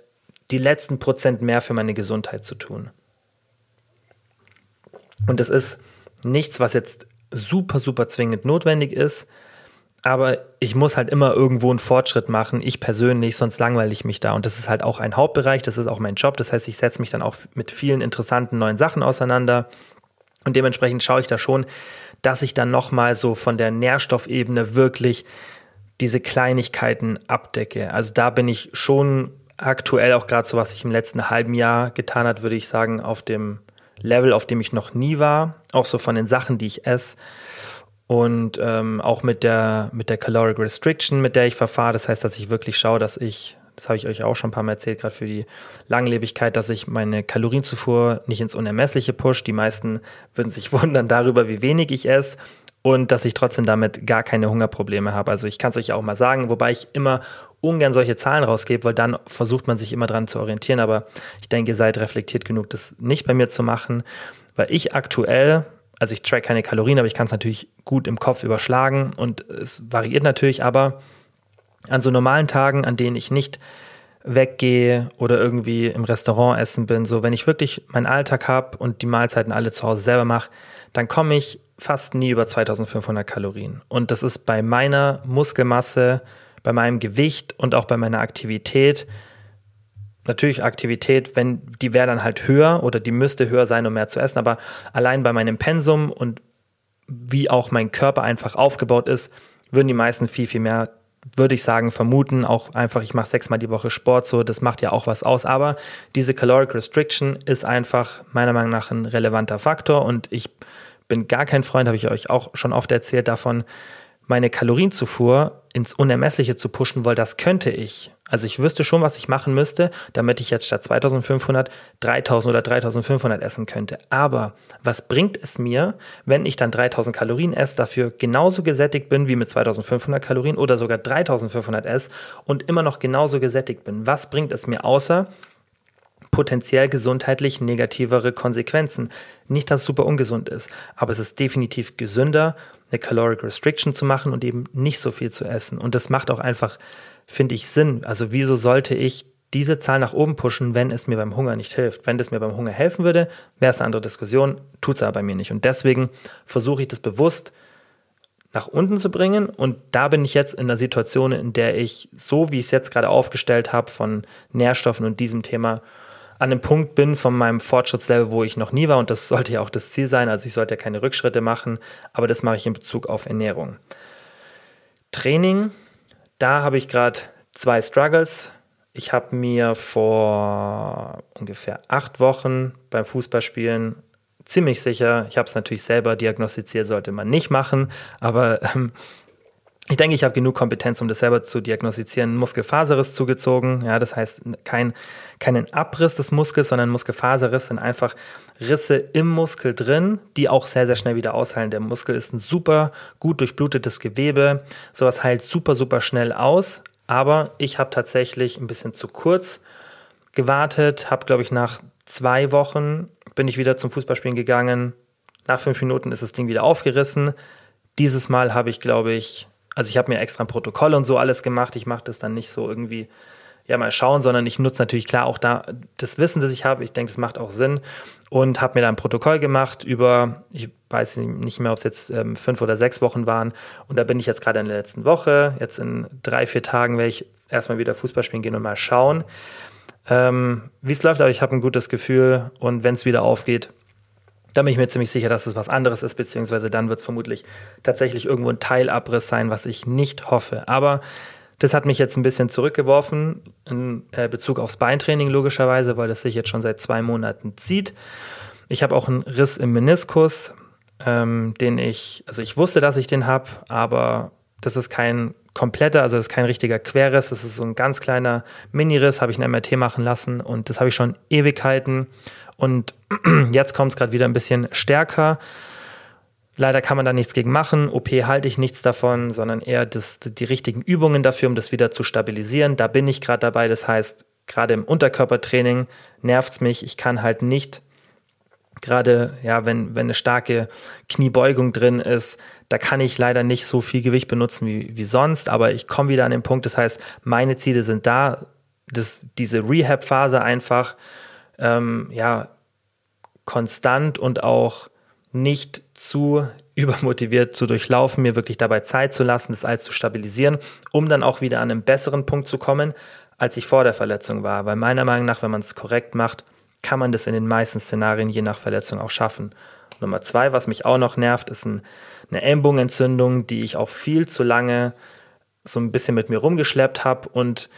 die letzten Prozent mehr für meine Gesundheit zu tun. Und das ist nichts, was jetzt super, super zwingend notwendig ist. aber ich muss halt immer irgendwo einen Fortschritt machen, ich persönlich, sonst langweile ich mich da. Und das ist halt auch ein Hauptbereich, das ist auch mein Job. Das heißt, ich setze mich dann auch mit vielen interessanten neuen Sachen auseinander. Und dementsprechend schaue ich da schon, dass ich dann nochmal so von der Nährstoffebene wirklich diese Kleinigkeiten abdecke. Also da bin ich schon aktuell auch gerade so, was ich im letzten halben Jahr getan hat, würde ich sagen, auf dem Level, auf dem ich noch nie war. Auch so von den Sachen, die ich esse und ähm, auch mit der, mit der Caloric Restriction, mit der ich verfahre. Das heißt, dass ich wirklich schaue, dass ich, das habe ich euch auch schon ein paar Mal erzählt, gerade für die Langlebigkeit, dass ich meine Kalorienzufuhr nicht ins Unermessliche push. Die meisten würden sich wundern darüber, wie wenig ich esse und dass ich trotzdem damit gar keine Hungerprobleme habe. Also ich kann es euch auch mal sagen, wobei ich immer ungern solche Zahlen rausgebe, weil dann versucht man sich immer dran zu orientieren. Aber ich denke, ihr seid reflektiert genug, das nicht bei mir zu machen, weil ich aktuell also ich track keine Kalorien, aber ich kann es natürlich gut im Kopf überschlagen und es variiert natürlich, aber an so normalen Tagen, an denen ich nicht weggehe oder irgendwie im Restaurant essen bin, so wenn ich wirklich meinen Alltag habe und die Mahlzeiten alle zu Hause selber mache, dann komme ich fast nie über 2500 Kalorien. Und das ist bei meiner Muskelmasse, bei meinem Gewicht und auch bei meiner Aktivität natürlich Aktivität, wenn die wäre dann halt höher oder die müsste höher sein, um mehr zu essen, aber allein bei meinem Pensum und wie auch mein Körper einfach aufgebaut ist, würden die meisten viel, viel mehr, würde ich sagen, vermuten. Auch einfach, ich mache sechsmal die Woche Sport, so, das macht ja auch was aus. Aber diese Caloric Restriction ist einfach meiner Meinung nach ein relevanter Faktor und ich bin gar kein Freund, habe ich euch auch schon oft erzählt, davon, meine Kalorienzufuhr ins Unermessliche zu pushen, weil das könnte ich. Also ich wüsste schon, was ich machen müsste, damit ich jetzt statt 2500 3000 oder 3500 essen könnte. Aber was bringt es mir, wenn ich dann 3000 Kalorien esse, dafür genauso gesättigt bin wie mit 2500 Kalorien oder sogar 3500 esse und immer noch genauso gesättigt bin? Was bringt es mir außer potenziell gesundheitlich negativere Konsequenzen? Nicht, dass es super ungesund ist, aber es ist definitiv gesünder eine Caloric Restriction zu machen und eben nicht so viel zu essen. Und das macht auch einfach, finde ich, Sinn. Also wieso sollte ich diese Zahl nach oben pushen, wenn es mir beim Hunger nicht hilft? Wenn es mir beim Hunger helfen würde, wäre es eine andere Diskussion, tut es aber bei mir nicht. Und deswegen versuche ich das bewusst nach unten zu bringen. Und da bin ich jetzt in der Situation, in der ich, so wie ich es jetzt gerade aufgestellt habe, von Nährstoffen und diesem Thema, an dem Punkt bin von meinem Fortschrittslevel, wo ich noch nie war. Und das sollte ja auch das Ziel sein. Also ich sollte ja keine Rückschritte machen, aber das mache ich in Bezug auf Ernährung. Training, da habe ich gerade zwei Struggles. Ich habe mir vor ungefähr acht Wochen beim Fußballspielen ziemlich sicher, ich habe es natürlich selber diagnostiziert, sollte man nicht machen, aber ähm, ich denke, ich habe genug Kompetenz, um das selber zu diagnostizieren. Muskelfaserriss zugezogen, ja, das heißt kein, keinen Abriss des Muskels, sondern Muskelfaserriss sind einfach Risse im Muskel drin, die auch sehr, sehr schnell wieder ausheilen. Der Muskel ist ein super gut durchblutetes Gewebe. Sowas heilt super, super schnell aus. Aber ich habe tatsächlich ein bisschen zu kurz gewartet, habe, glaube ich, nach zwei Wochen bin ich wieder zum Fußballspielen gegangen. Nach fünf Minuten ist das Ding wieder aufgerissen. Dieses Mal habe ich, glaube ich, also ich habe mir extra ein Protokoll und so alles gemacht. Ich mache das dann nicht so irgendwie, ja, mal schauen, sondern ich nutze natürlich klar auch da das Wissen, das ich habe. Ich denke, das macht auch Sinn. Und habe mir da ein Protokoll gemacht über, ich weiß nicht mehr, ob es jetzt ähm, fünf oder sechs Wochen waren. Und da bin ich jetzt gerade in der letzten Woche. Jetzt in drei, vier Tagen werde ich erstmal wieder Fußball spielen gehen und mal schauen, ähm, wie es läuft. Aber ich habe ein gutes Gefühl. Und wenn es wieder aufgeht, da bin ich mir ziemlich sicher, dass es was anderes ist, beziehungsweise dann wird es vermutlich tatsächlich irgendwo ein Teilabriss sein, was ich nicht hoffe. Aber das hat mich jetzt ein bisschen zurückgeworfen in äh, Bezug aufs Beintraining logischerweise, weil das sich jetzt schon seit zwei Monaten zieht. Ich habe auch einen Riss im Meniskus, ähm, den ich, also ich wusste, dass ich den habe, aber das ist kein kompletter, also das ist kein richtiger Querriss, das ist so ein ganz kleiner Mini-Riss, habe ich ein MRT machen lassen und das habe ich schon Ewigkeiten und jetzt kommt es gerade wieder ein bisschen stärker. Leider kann man da nichts gegen machen. OP halte ich nichts davon, sondern eher das, die richtigen Übungen dafür, um das wieder zu stabilisieren. Da bin ich gerade dabei. Das heißt, gerade im Unterkörpertraining nervt es mich. Ich kann halt nicht, gerade ja, wenn, wenn eine starke Kniebeugung drin ist, da kann ich leider nicht so viel Gewicht benutzen wie, wie sonst. Aber ich komme wieder an den Punkt. Das heißt, meine Ziele sind da, das, diese Rehab-Phase einfach ähm, ja, konstant und auch nicht zu übermotiviert zu durchlaufen, mir wirklich dabei Zeit zu lassen, das alles zu stabilisieren, um dann auch wieder an einen besseren Punkt zu kommen, als ich vor der Verletzung war. Weil meiner Meinung nach, wenn man es korrekt macht, kann man das in den meisten Szenarien je nach Verletzung auch schaffen. Nummer zwei, was mich auch noch nervt, ist ein, eine Ellenbogenentzündung, die ich auch viel zu lange so ein bisschen mit mir rumgeschleppt habe. Und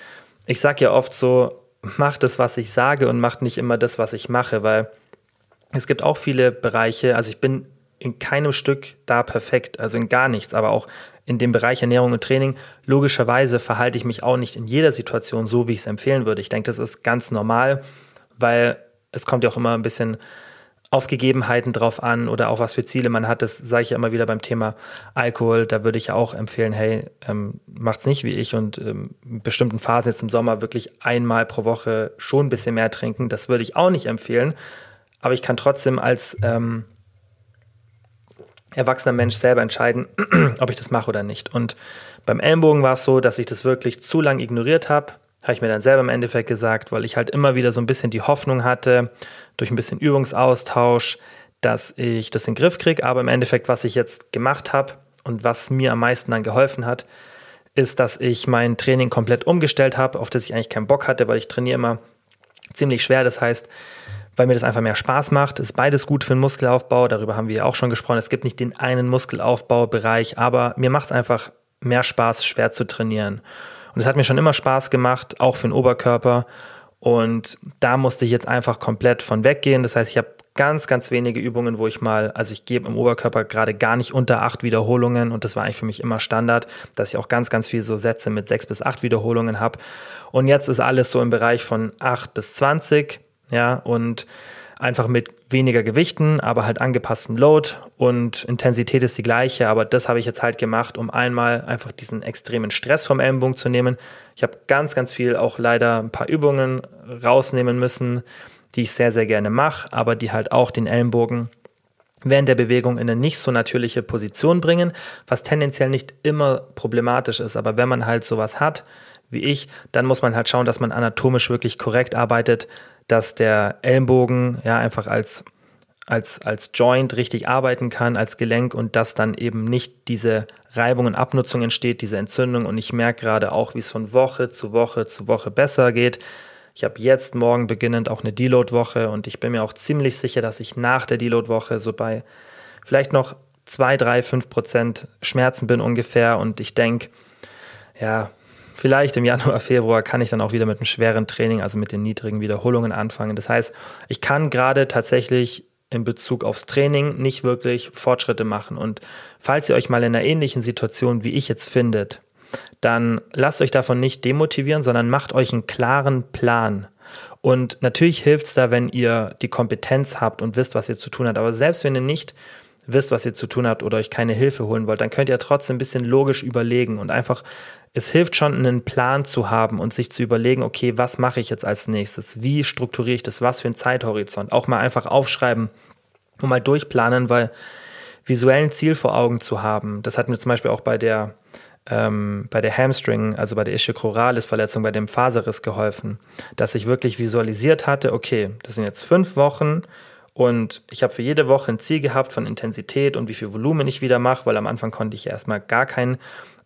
ich sage ja oft so, macht das, was ich sage und macht nicht immer das, was ich mache, weil es gibt auch viele Bereiche, also ich bin in keinem Stück da perfekt, also in gar nichts, aber auch in dem Bereich Ernährung und Training, logischerweise verhalte ich mich auch nicht in jeder Situation so, wie ich es empfehlen würde. Ich denke, das ist ganz normal, weil es kommt ja auch immer ein bisschen auf Gegebenheiten drauf an oder auch was für Ziele man hat. Das sage ich ja immer wieder beim Thema Alkohol. Da würde ich ja auch empfehlen, hey, ähm, macht's nicht wie ich und ähm, in bestimmten Phasen jetzt im Sommer wirklich einmal pro Woche schon ein bisschen mehr trinken. Das würde ich auch nicht empfehlen. Aber ich kann trotzdem als ähm, erwachsener Mensch selber entscheiden, ob ich das mache oder nicht. Und beim Ellenbogen war es so, dass ich das wirklich zu lang ignoriert habe. Habe ich mir dann selber im Endeffekt gesagt, weil ich halt immer wieder so ein bisschen die Hoffnung hatte, durch ein bisschen Übungsaustausch, dass ich das in den Griff kriege. Aber im Endeffekt, was ich jetzt gemacht habe und was mir am meisten dann geholfen hat, ist, dass ich mein Training komplett umgestellt habe, auf das ich eigentlich keinen Bock hatte, weil ich trainiere immer ziemlich schwer. Das heißt, weil mir das einfach mehr Spaß macht. Ist beides gut für den Muskelaufbau. Darüber haben wir ja auch schon gesprochen. Es gibt nicht den einen Muskelaufbaubereich, aber mir macht es einfach mehr Spaß, schwer zu trainieren. Und es hat mir schon immer Spaß gemacht, auch für den Oberkörper. Und da musste ich jetzt einfach komplett von weggehen. Das heißt, ich habe ganz, ganz wenige Übungen, wo ich mal, also ich gebe im Oberkörper gerade gar nicht unter acht Wiederholungen und das war eigentlich für mich immer Standard, dass ich auch ganz, ganz viel so Sätze mit sechs bis acht Wiederholungen habe. Und jetzt ist alles so im Bereich von acht bis zwanzig ja, und einfach mit weniger Gewichten, aber halt angepasstem Load und Intensität ist die gleiche, aber das habe ich jetzt halt gemacht, um einmal einfach diesen extremen Stress vom Ellenbogen zu nehmen. Ich habe ganz, ganz viel auch leider ein paar Übungen rausnehmen müssen, die ich sehr, sehr gerne mache, aber die halt auch den Ellenbogen während der Bewegung in eine nicht so natürliche Position bringen, was tendenziell nicht immer problematisch ist, aber wenn man halt sowas hat, wie ich, dann muss man halt schauen, dass man anatomisch wirklich korrekt arbeitet, dass der Ellenbogen ja einfach als, als, als Joint richtig arbeiten kann, als Gelenk und dass dann eben nicht diese Reibung und Abnutzung entsteht, diese Entzündung. Und ich merke gerade auch, wie es von Woche zu Woche zu Woche besser geht. Ich habe jetzt morgen beginnend auch eine Deload-Woche und ich bin mir auch ziemlich sicher, dass ich nach der Deload-Woche so bei vielleicht noch 2, 3, 5 Prozent Schmerzen bin ungefähr. Und ich denke, ja, vielleicht im Januar, Februar kann ich dann auch wieder mit einem schweren Training, also mit den niedrigen Wiederholungen anfangen. Das heißt, ich kann gerade tatsächlich in Bezug aufs Training nicht wirklich Fortschritte machen. Und falls ihr euch mal in einer ähnlichen Situation wie ich jetzt findet, dann lasst euch davon nicht demotivieren, sondern macht euch einen klaren Plan. Und natürlich hilft es da, wenn ihr die Kompetenz habt und wisst, was ihr zu tun habt. Aber selbst wenn ihr nicht wisst, was ihr zu tun habt oder euch keine Hilfe holen wollt, dann könnt ihr trotzdem ein bisschen logisch überlegen und einfach es hilft schon, einen Plan zu haben und sich zu überlegen, okay, was mache ich jetzt als nächstes? Wie strukturiere ich das? Was für ein Zeithorizont? Auch mal einfach aufschreiben und mal durchplanen, weil visuellen Ziel vor Augen zu haben, das hat mir zum Beispiel auch bei der, ähm, bei der Hamstring, also bei der Ischiochroralis-Verletzung, bei dem Faserriss geholfen, dass ich wirklich visualisiert hatte, okay, das sind jetzt fünf Wochen und ich habe für jede Woche ein Ziel gehabt von Intensität und wie viel Volumen ich wieder mache, weil am Anfang konnte ich erstmal gar keinen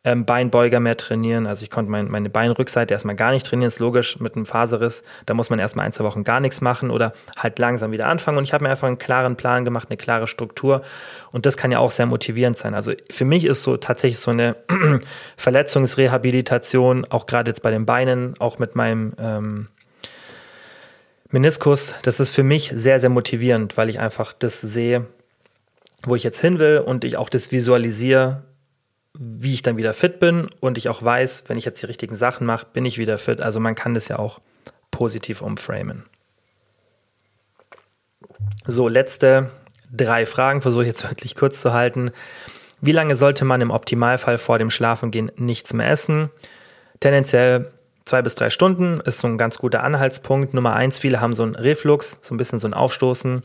ähm, Beinbeuger mehr trainieren. Also ich konnte mein, meine Beinrückseite erstmal gar nicht trainieren, ist logisch mit einem Faserriss. Da muss man erstmal ein, zwei Wochen gar nichts machen oder halt langsam wieder anfangen. Und ich habe mir einfach einen klaren Plan gemacht, eine klare Struktur. Und das kann ja auch sehr motivierend sein. Also für mich ist so tatsächlich so eine Verletzungsrehabilitation, auch gerade jetzt bei den Beinen, auch mit meinem ähm, Meniskus, das ist für mich sehr, sehr motivierend, weil ich einfach das sehe, wo ich jetzt hin will und ich auch das visualisiere, wie ich dann wieder fit bin und ich auch weiß, wenn ich jetzt die richtigen Sachen mache, bin ich wieder fit. Also man kann das ja auch positiv umframen. So, letzte drei Fragen, versuche ich jetzt wirklich kurz zu halten. Wie lange sollte man im Optimalfall vor dem Schlafengehen nichts mehr essen? Tendenziell zwei bis drei Stunden ist so ein ganz guter Anhaltspunkt. Nummer eins, viele haben so einen Reflux, so ein bisschen so ein Aufstoßen,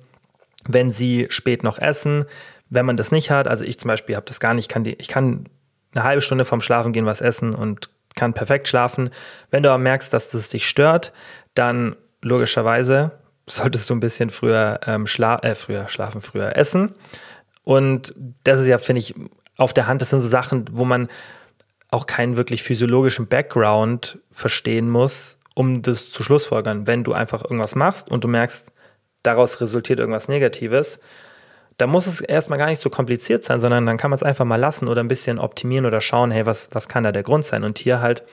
wenn sie spät noch essen. Wenn man das nicht hat, also ich zum Beispiel habe das gar nicht, kann die, ich kann eine halbe Stunde vorm Schlafen gehen was essen und kann perfekt schlafen. Wenn du aber merkst, dass das dich stört, dann logischerweise solltest du ein bisschen früher, ähm, schla äh, früher schlafen, früher essen. Und das ist ja, finde ich, auf der Hand. Das sind so Sachen, wo man auch keinen wirklich physiologischen Background verstehen muss, um das zu schlussfolgern. Wenn du einfach irgendwas machst und du merkst, daraus resultiert irgendwas Negatives, da muss es erstmal gar nicht so kompliziert sein, sondern dann kann man es einfach mal lassen oder ein bisschen optimieren oder schauen, hey, was, was kann da der Grund sein? Und hier halt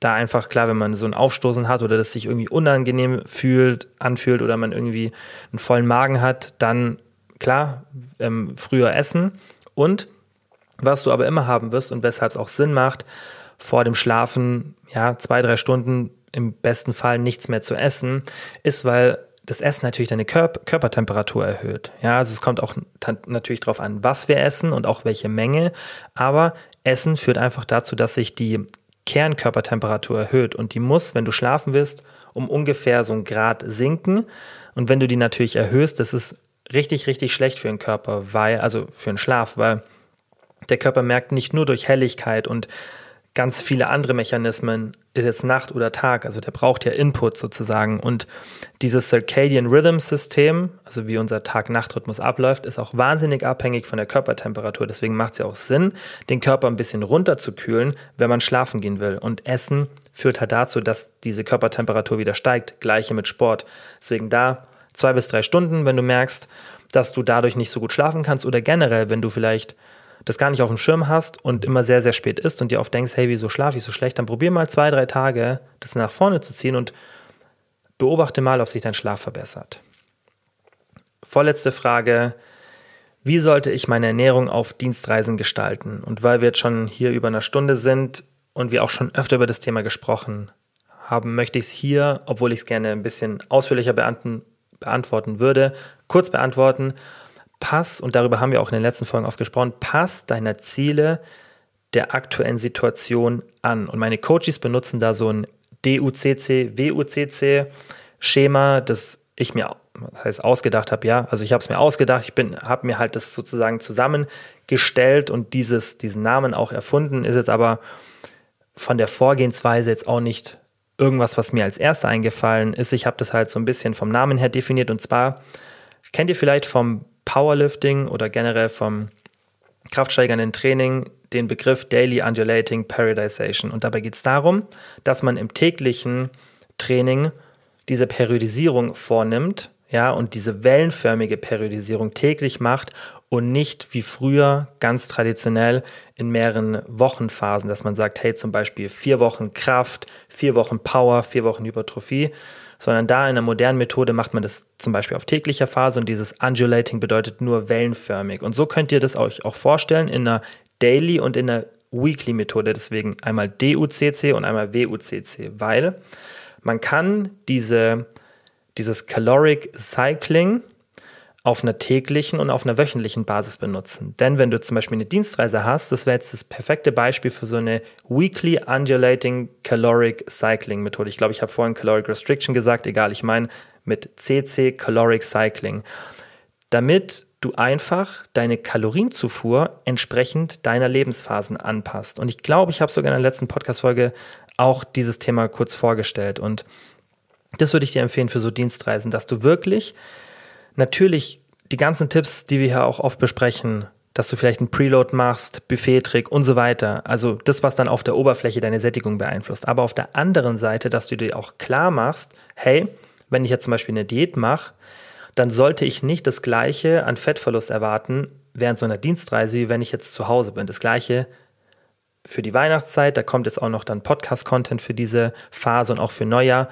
da einfach klar, wenn man so ein Aufstoßen hat oder das sich irgendwie unangenehm fühlt, anfühlt oder man irgendwie einen vollen Magen hat, dann klar, ähm, früher essen. Und was du aber immer haben wirst und weshalb es auch Sinn macht, vor dem Schlafen, ja, zwei, drei Stunden im besten Fall nichts mehr zu essen, ist, weil das Essen natürlich deine Körper Körpertemperatur erhöht. Ja, also es kommt auch natürlich darauf an, was wir essen und auch welche Menge. Aber Essen führt einfach dazu, dass sich die Kernkörpertemperatur erhöht und die muss, wenn du schlafen willst, um ungefähr so einen Grad sinken. Und wenn du die natürlich erhöhst, das ist richtig, richtig schlecht für den Körper, weil, also für den Schlaf, weil der Körper merkt nicht nur durch Helligkeit und ganz viele andere Mechanismen, ist jetzt Nacht oder Tag, also der braucht ja Input sozusagen. Und dieses Circadian Rhythm System, also wie unser Tag-Nacht-Rhythmus abläuft, ist auch wahnsinnig abhängig von der Körpertemperatur. Deswegen macht es ja auch Sinn, den Körper ein bisschen runterzukühlen, wenn man schlafen gehen will. Und Essen führt halt dazu, dass diese Körpertemperatur wieder steigt. Gleiche mit Sport. Deswegen da zwei bis drei Stunden, wenn du merkst, dass du dadurch nicht so gut schlafen kannst oder generell, wenn du vielleicht das gar nicht auf dem Schirm hast und immer sehr, sehr spät ist und dir oft denkst, hey, wieso schlafe ich so schlecht, dann probier mal zwei, drei Tage, das nach vorne zu ziehen und beobachte mal, ob sich dein Schlaf verbessert. Vorletzte Frage. Wie sollte ich meine Ernährung auf Dienstreisen gestalten? Und weil wir jetzt schon hier über eine Stunde sind und wir auch schon öfter über das Thema gesprochen haben, möchte ich es hier, obwohl ich es gerne ein bisschen ausführlicher beantworten würde, kurz beantworten pass, und darüber haben wir auch in den letzten Folgen oft gesprochen, pass deiner Ziele der aktuellen Situation an. Und meine Coaches benutzen da so ein DUCC, WUCC Schema, das ich mir das heißt ausgedacht habe, ja, also ich habe es mir ausgedacht, ich bin habe mir halt das sozusagen zusammengestellt und dieses diesen Namen auch erfunden, ist jetzt aber von der Vorgehensweise jetzt auch nicht irgendwas, was mir als erster eingefallen ist. Ich habe das halt so ein bisschen vom Namen her definiert und zwar kennt ihr vielleicht vom Powerlifting oder generell vom kraftsteigernden Training den Begriff Daily Undulating Periodization. Und dabei geht es darum, dass man im täglichen Training diese Periodisierung vornimmt, ja, und diese wellenförmige Periodisierung täglich macht und nicht wie früher ganz traditionell in mehreren Wochenphasen, dass man sagt, hey, zum Beispiel vier Wochen Kraft, vier Wochen Power, vier Wochen Hypertrophie, sondern da in der modernen Methode macht man das zum Beispiel auf täglicher Phase und dieses Undulating bedeutet nur wellenförmig. Und so könnt ihr das euch auch vorstellen in einer Daily und in einer Weekly Methode, deswegen einmal DUCC und einmal WUCC, weil man kann diese, dieses Caloric Cycling auf einer täglichen und auf einer wöchentlichen Basis benutzen. Denn wenn du zum Beispiel eine Dienstreise hast, das wäre jetzt das perfekte Beispiel für so eine Weekly Undulating Caloric Cycling Methode. Ich glaube, ich habe vorhin Caloric Restriction gesagt, egal, ich meine mit CC Caloric Cycling. Damit du einfach deine Kalorienzufuhr entsprechend deiner Lebensphasen anpasst. Und ich glaube, ich habe sogar in der letzten Podcast-Folge auch dieses Thema kurz vorgestellt. Und das würde ich dir empfehlen für so Dienstreisen, dass du wirklich natürlich die ganzen Tipps, die wir hier auch oft besprechen, dass du vielleicht einen Preload machst, Buffet-Trick und so weiter. Also das, was dann auf der Oberfläche deine Sättigung beeinflusst. Aber auf der anderen Seite, dass du dir auch klar machst, hey, wenn ich jetzt zum Beispiel eine Diät mache, dann sollte ich nicht das Gleiche an Fettverlust erwarten während so einer Dienstreise, wie wenn ich jetzt zu Hause bin. Das Gleiche für die Weihnachtszeit, da kommt jetzt auch noch dann Podcast-Content für diese Phase und auch für Neujahr.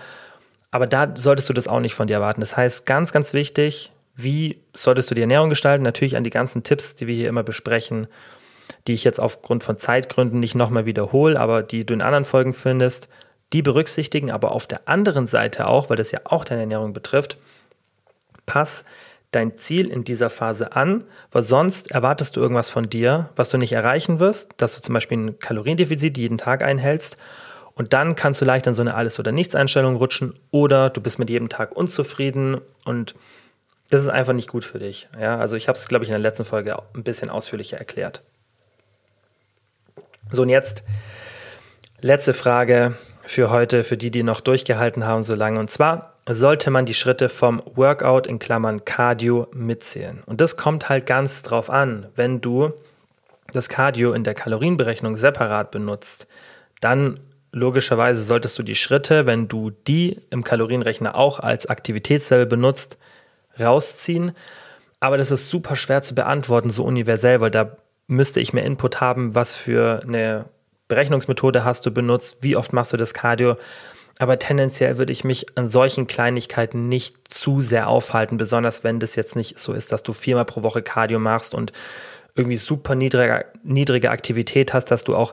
Aber da solltest du das auch nicht von dir erwarten. Das heißt, ganz, ganz wichtig, wie solltest du die Ernährung gestalten? Natürlich an die ganzen Tipps, die wir hier immer besprechen, die ich jetzt aufgrund von Zeitgründen nicht nochmal wiederhole, aber die du in anderen Folgen findest, die berücksichtigen, aber auf der anderen Seite auch, weil das ja auch deine Ernährung betrifft, pass dein Ziel in dieser Phase an, weil sonst erwartest du irgendwas von dir, was du nicht erreichen wirst, dass du zum Beispiel ein Kaloriendefizit jeden Tag einhältst und dann kannst du leicht in so eine Alles- oder Nichts-Einstellung rutschen oder du bist mit jedem Tag unzufrieden und das ist einfach nicht gut für dich. Ja, also ich habe es, glaube ich, in der letzten Folge ein bisschen ausführlicher erklärt. So, und jetzt letzte Frage für heute, für die, die noch durchgehalten haben so lange. Und zwar sollte man die Schritte vom Workout in Klammern Cardio mitzählen. Und das kommt halt ganz drauf an. Wenn du das Cardio in der Kalorienberechnung separat benutzt, dann logischerweise solltest du die Schritte, wenn du die im Kalorienrechner auch als Aktivitätslevel benutzt, rausziehen. Aber das ist super schwer zu beantworten, so universell, weil da müsste ich mehr Input haben, was für eine Berechnungsmethode hast du benutzt, wie oft machst du das Cardio. Aber tendenziell würde ich mich an solchen Kleinigkeiten nicht zu sehr aufhalten, besonders wenn das jetzt nicht so ist, dass du viermal pro Woche Cardio machst und irgendwie super niedrige, niedrige Aktivität hast, dass du auch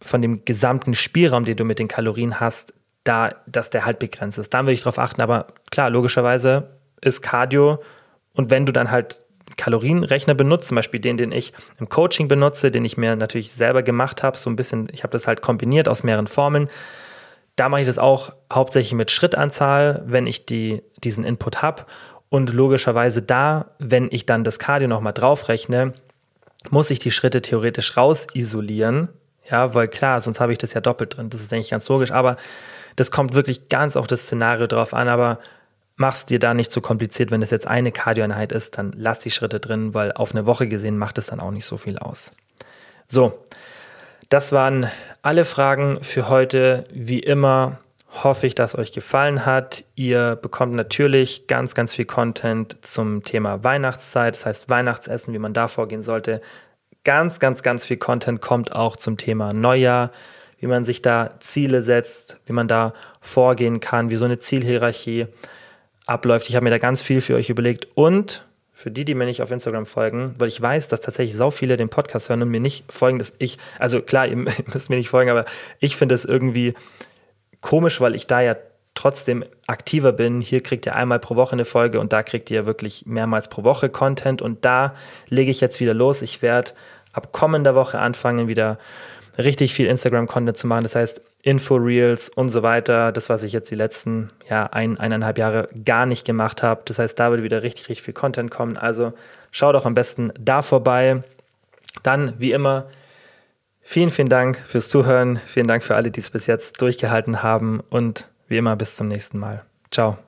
von dem gesamten Spielraum, den du mit den Kalorien hast, da, dass der halt begrenzt ist. Da würde ich drauf achten. Aber klar, logischerweise ist Cardio und wenn du dann halt Kalorienrechner benutzt, zum Beispiel den, den ich im Coaching benutze, den ich mir natürlich selber gemacht habe, so ein bisschen, ich habe das halt kombiniert aus mehreren Formeln. Da mache ich das auch hauptsächlich mit Schrittanzahl, wenn ich die, diesen Input habe. Und logischerweise da, wenn ich dann das Cardio nochmal draufrechne, muss ich die Schritte theoretisch raus isolieren. Ja, weil klar, sonst habe ich das ja doppelt drin. Das ist, denke ich, ganz logisch. Aber das kommt wirklich ganz auf das Szenario drauf an. Aber mach's dir da nicht zu so kompliziert. Wenn es jetzt eine Kardioeinheit ist, dann lass die Schritte drin, weil auf eine Woche gesehen macht es dann auch nicht so viel aus. So, das waren alle Fragen für heute. Wie immer hoffe ich, dass euch gefallen hat. Ihr bekommt natürlich ganz, ganz viel Content zum Thema Weihnachtszeit, das heißt Weihnachtsessen, wie man da vorgehen sollte. Ganz, ganz, ganz viel Content kommt auch zum Thema Neujahr, wie man sich da Ziele setzt, wie man da vorgehen kann, wie so eine Zielhierarchie abläuft. Ich habe mir da ganz viel für euch überlegt und für die, die mir nicht auf Instagram folgen, weil ich weiß, dass tatsächlich so viele den Podcast hören und mir nicht folgen, dass ich, also klar, ihr müsst mir nicht folgen, aber ich finde es irgendwie komisch, weil ich da ja trotzdem aktiver bin. Hier kriegt ihr einmal pro Woche eine Folge und da kriegt ihr wirklich mehrmals pro Woche Content und da lege ich jetzt wieder los. Ich werde ab kommender Woche anfangen, wieder richtig viel Instagram-Content zu machen. Das heißt, Info-Reels und so weiter. Das, was ich jetzt die letzten ja, ein, eineinhalb Jahre gar nicht gemacht habe. Das heißt, da wird wieder richtig, richtig viel Content kommen. Also schaut doch am besten da vorbei. Dann, wie immer, vielen, vielen Dank fürs Zuhören. Vielen Dank für alle, die es bis jetzt durchgehalten haben. Und wie immer, bis zum nächsten Mal. Ciao.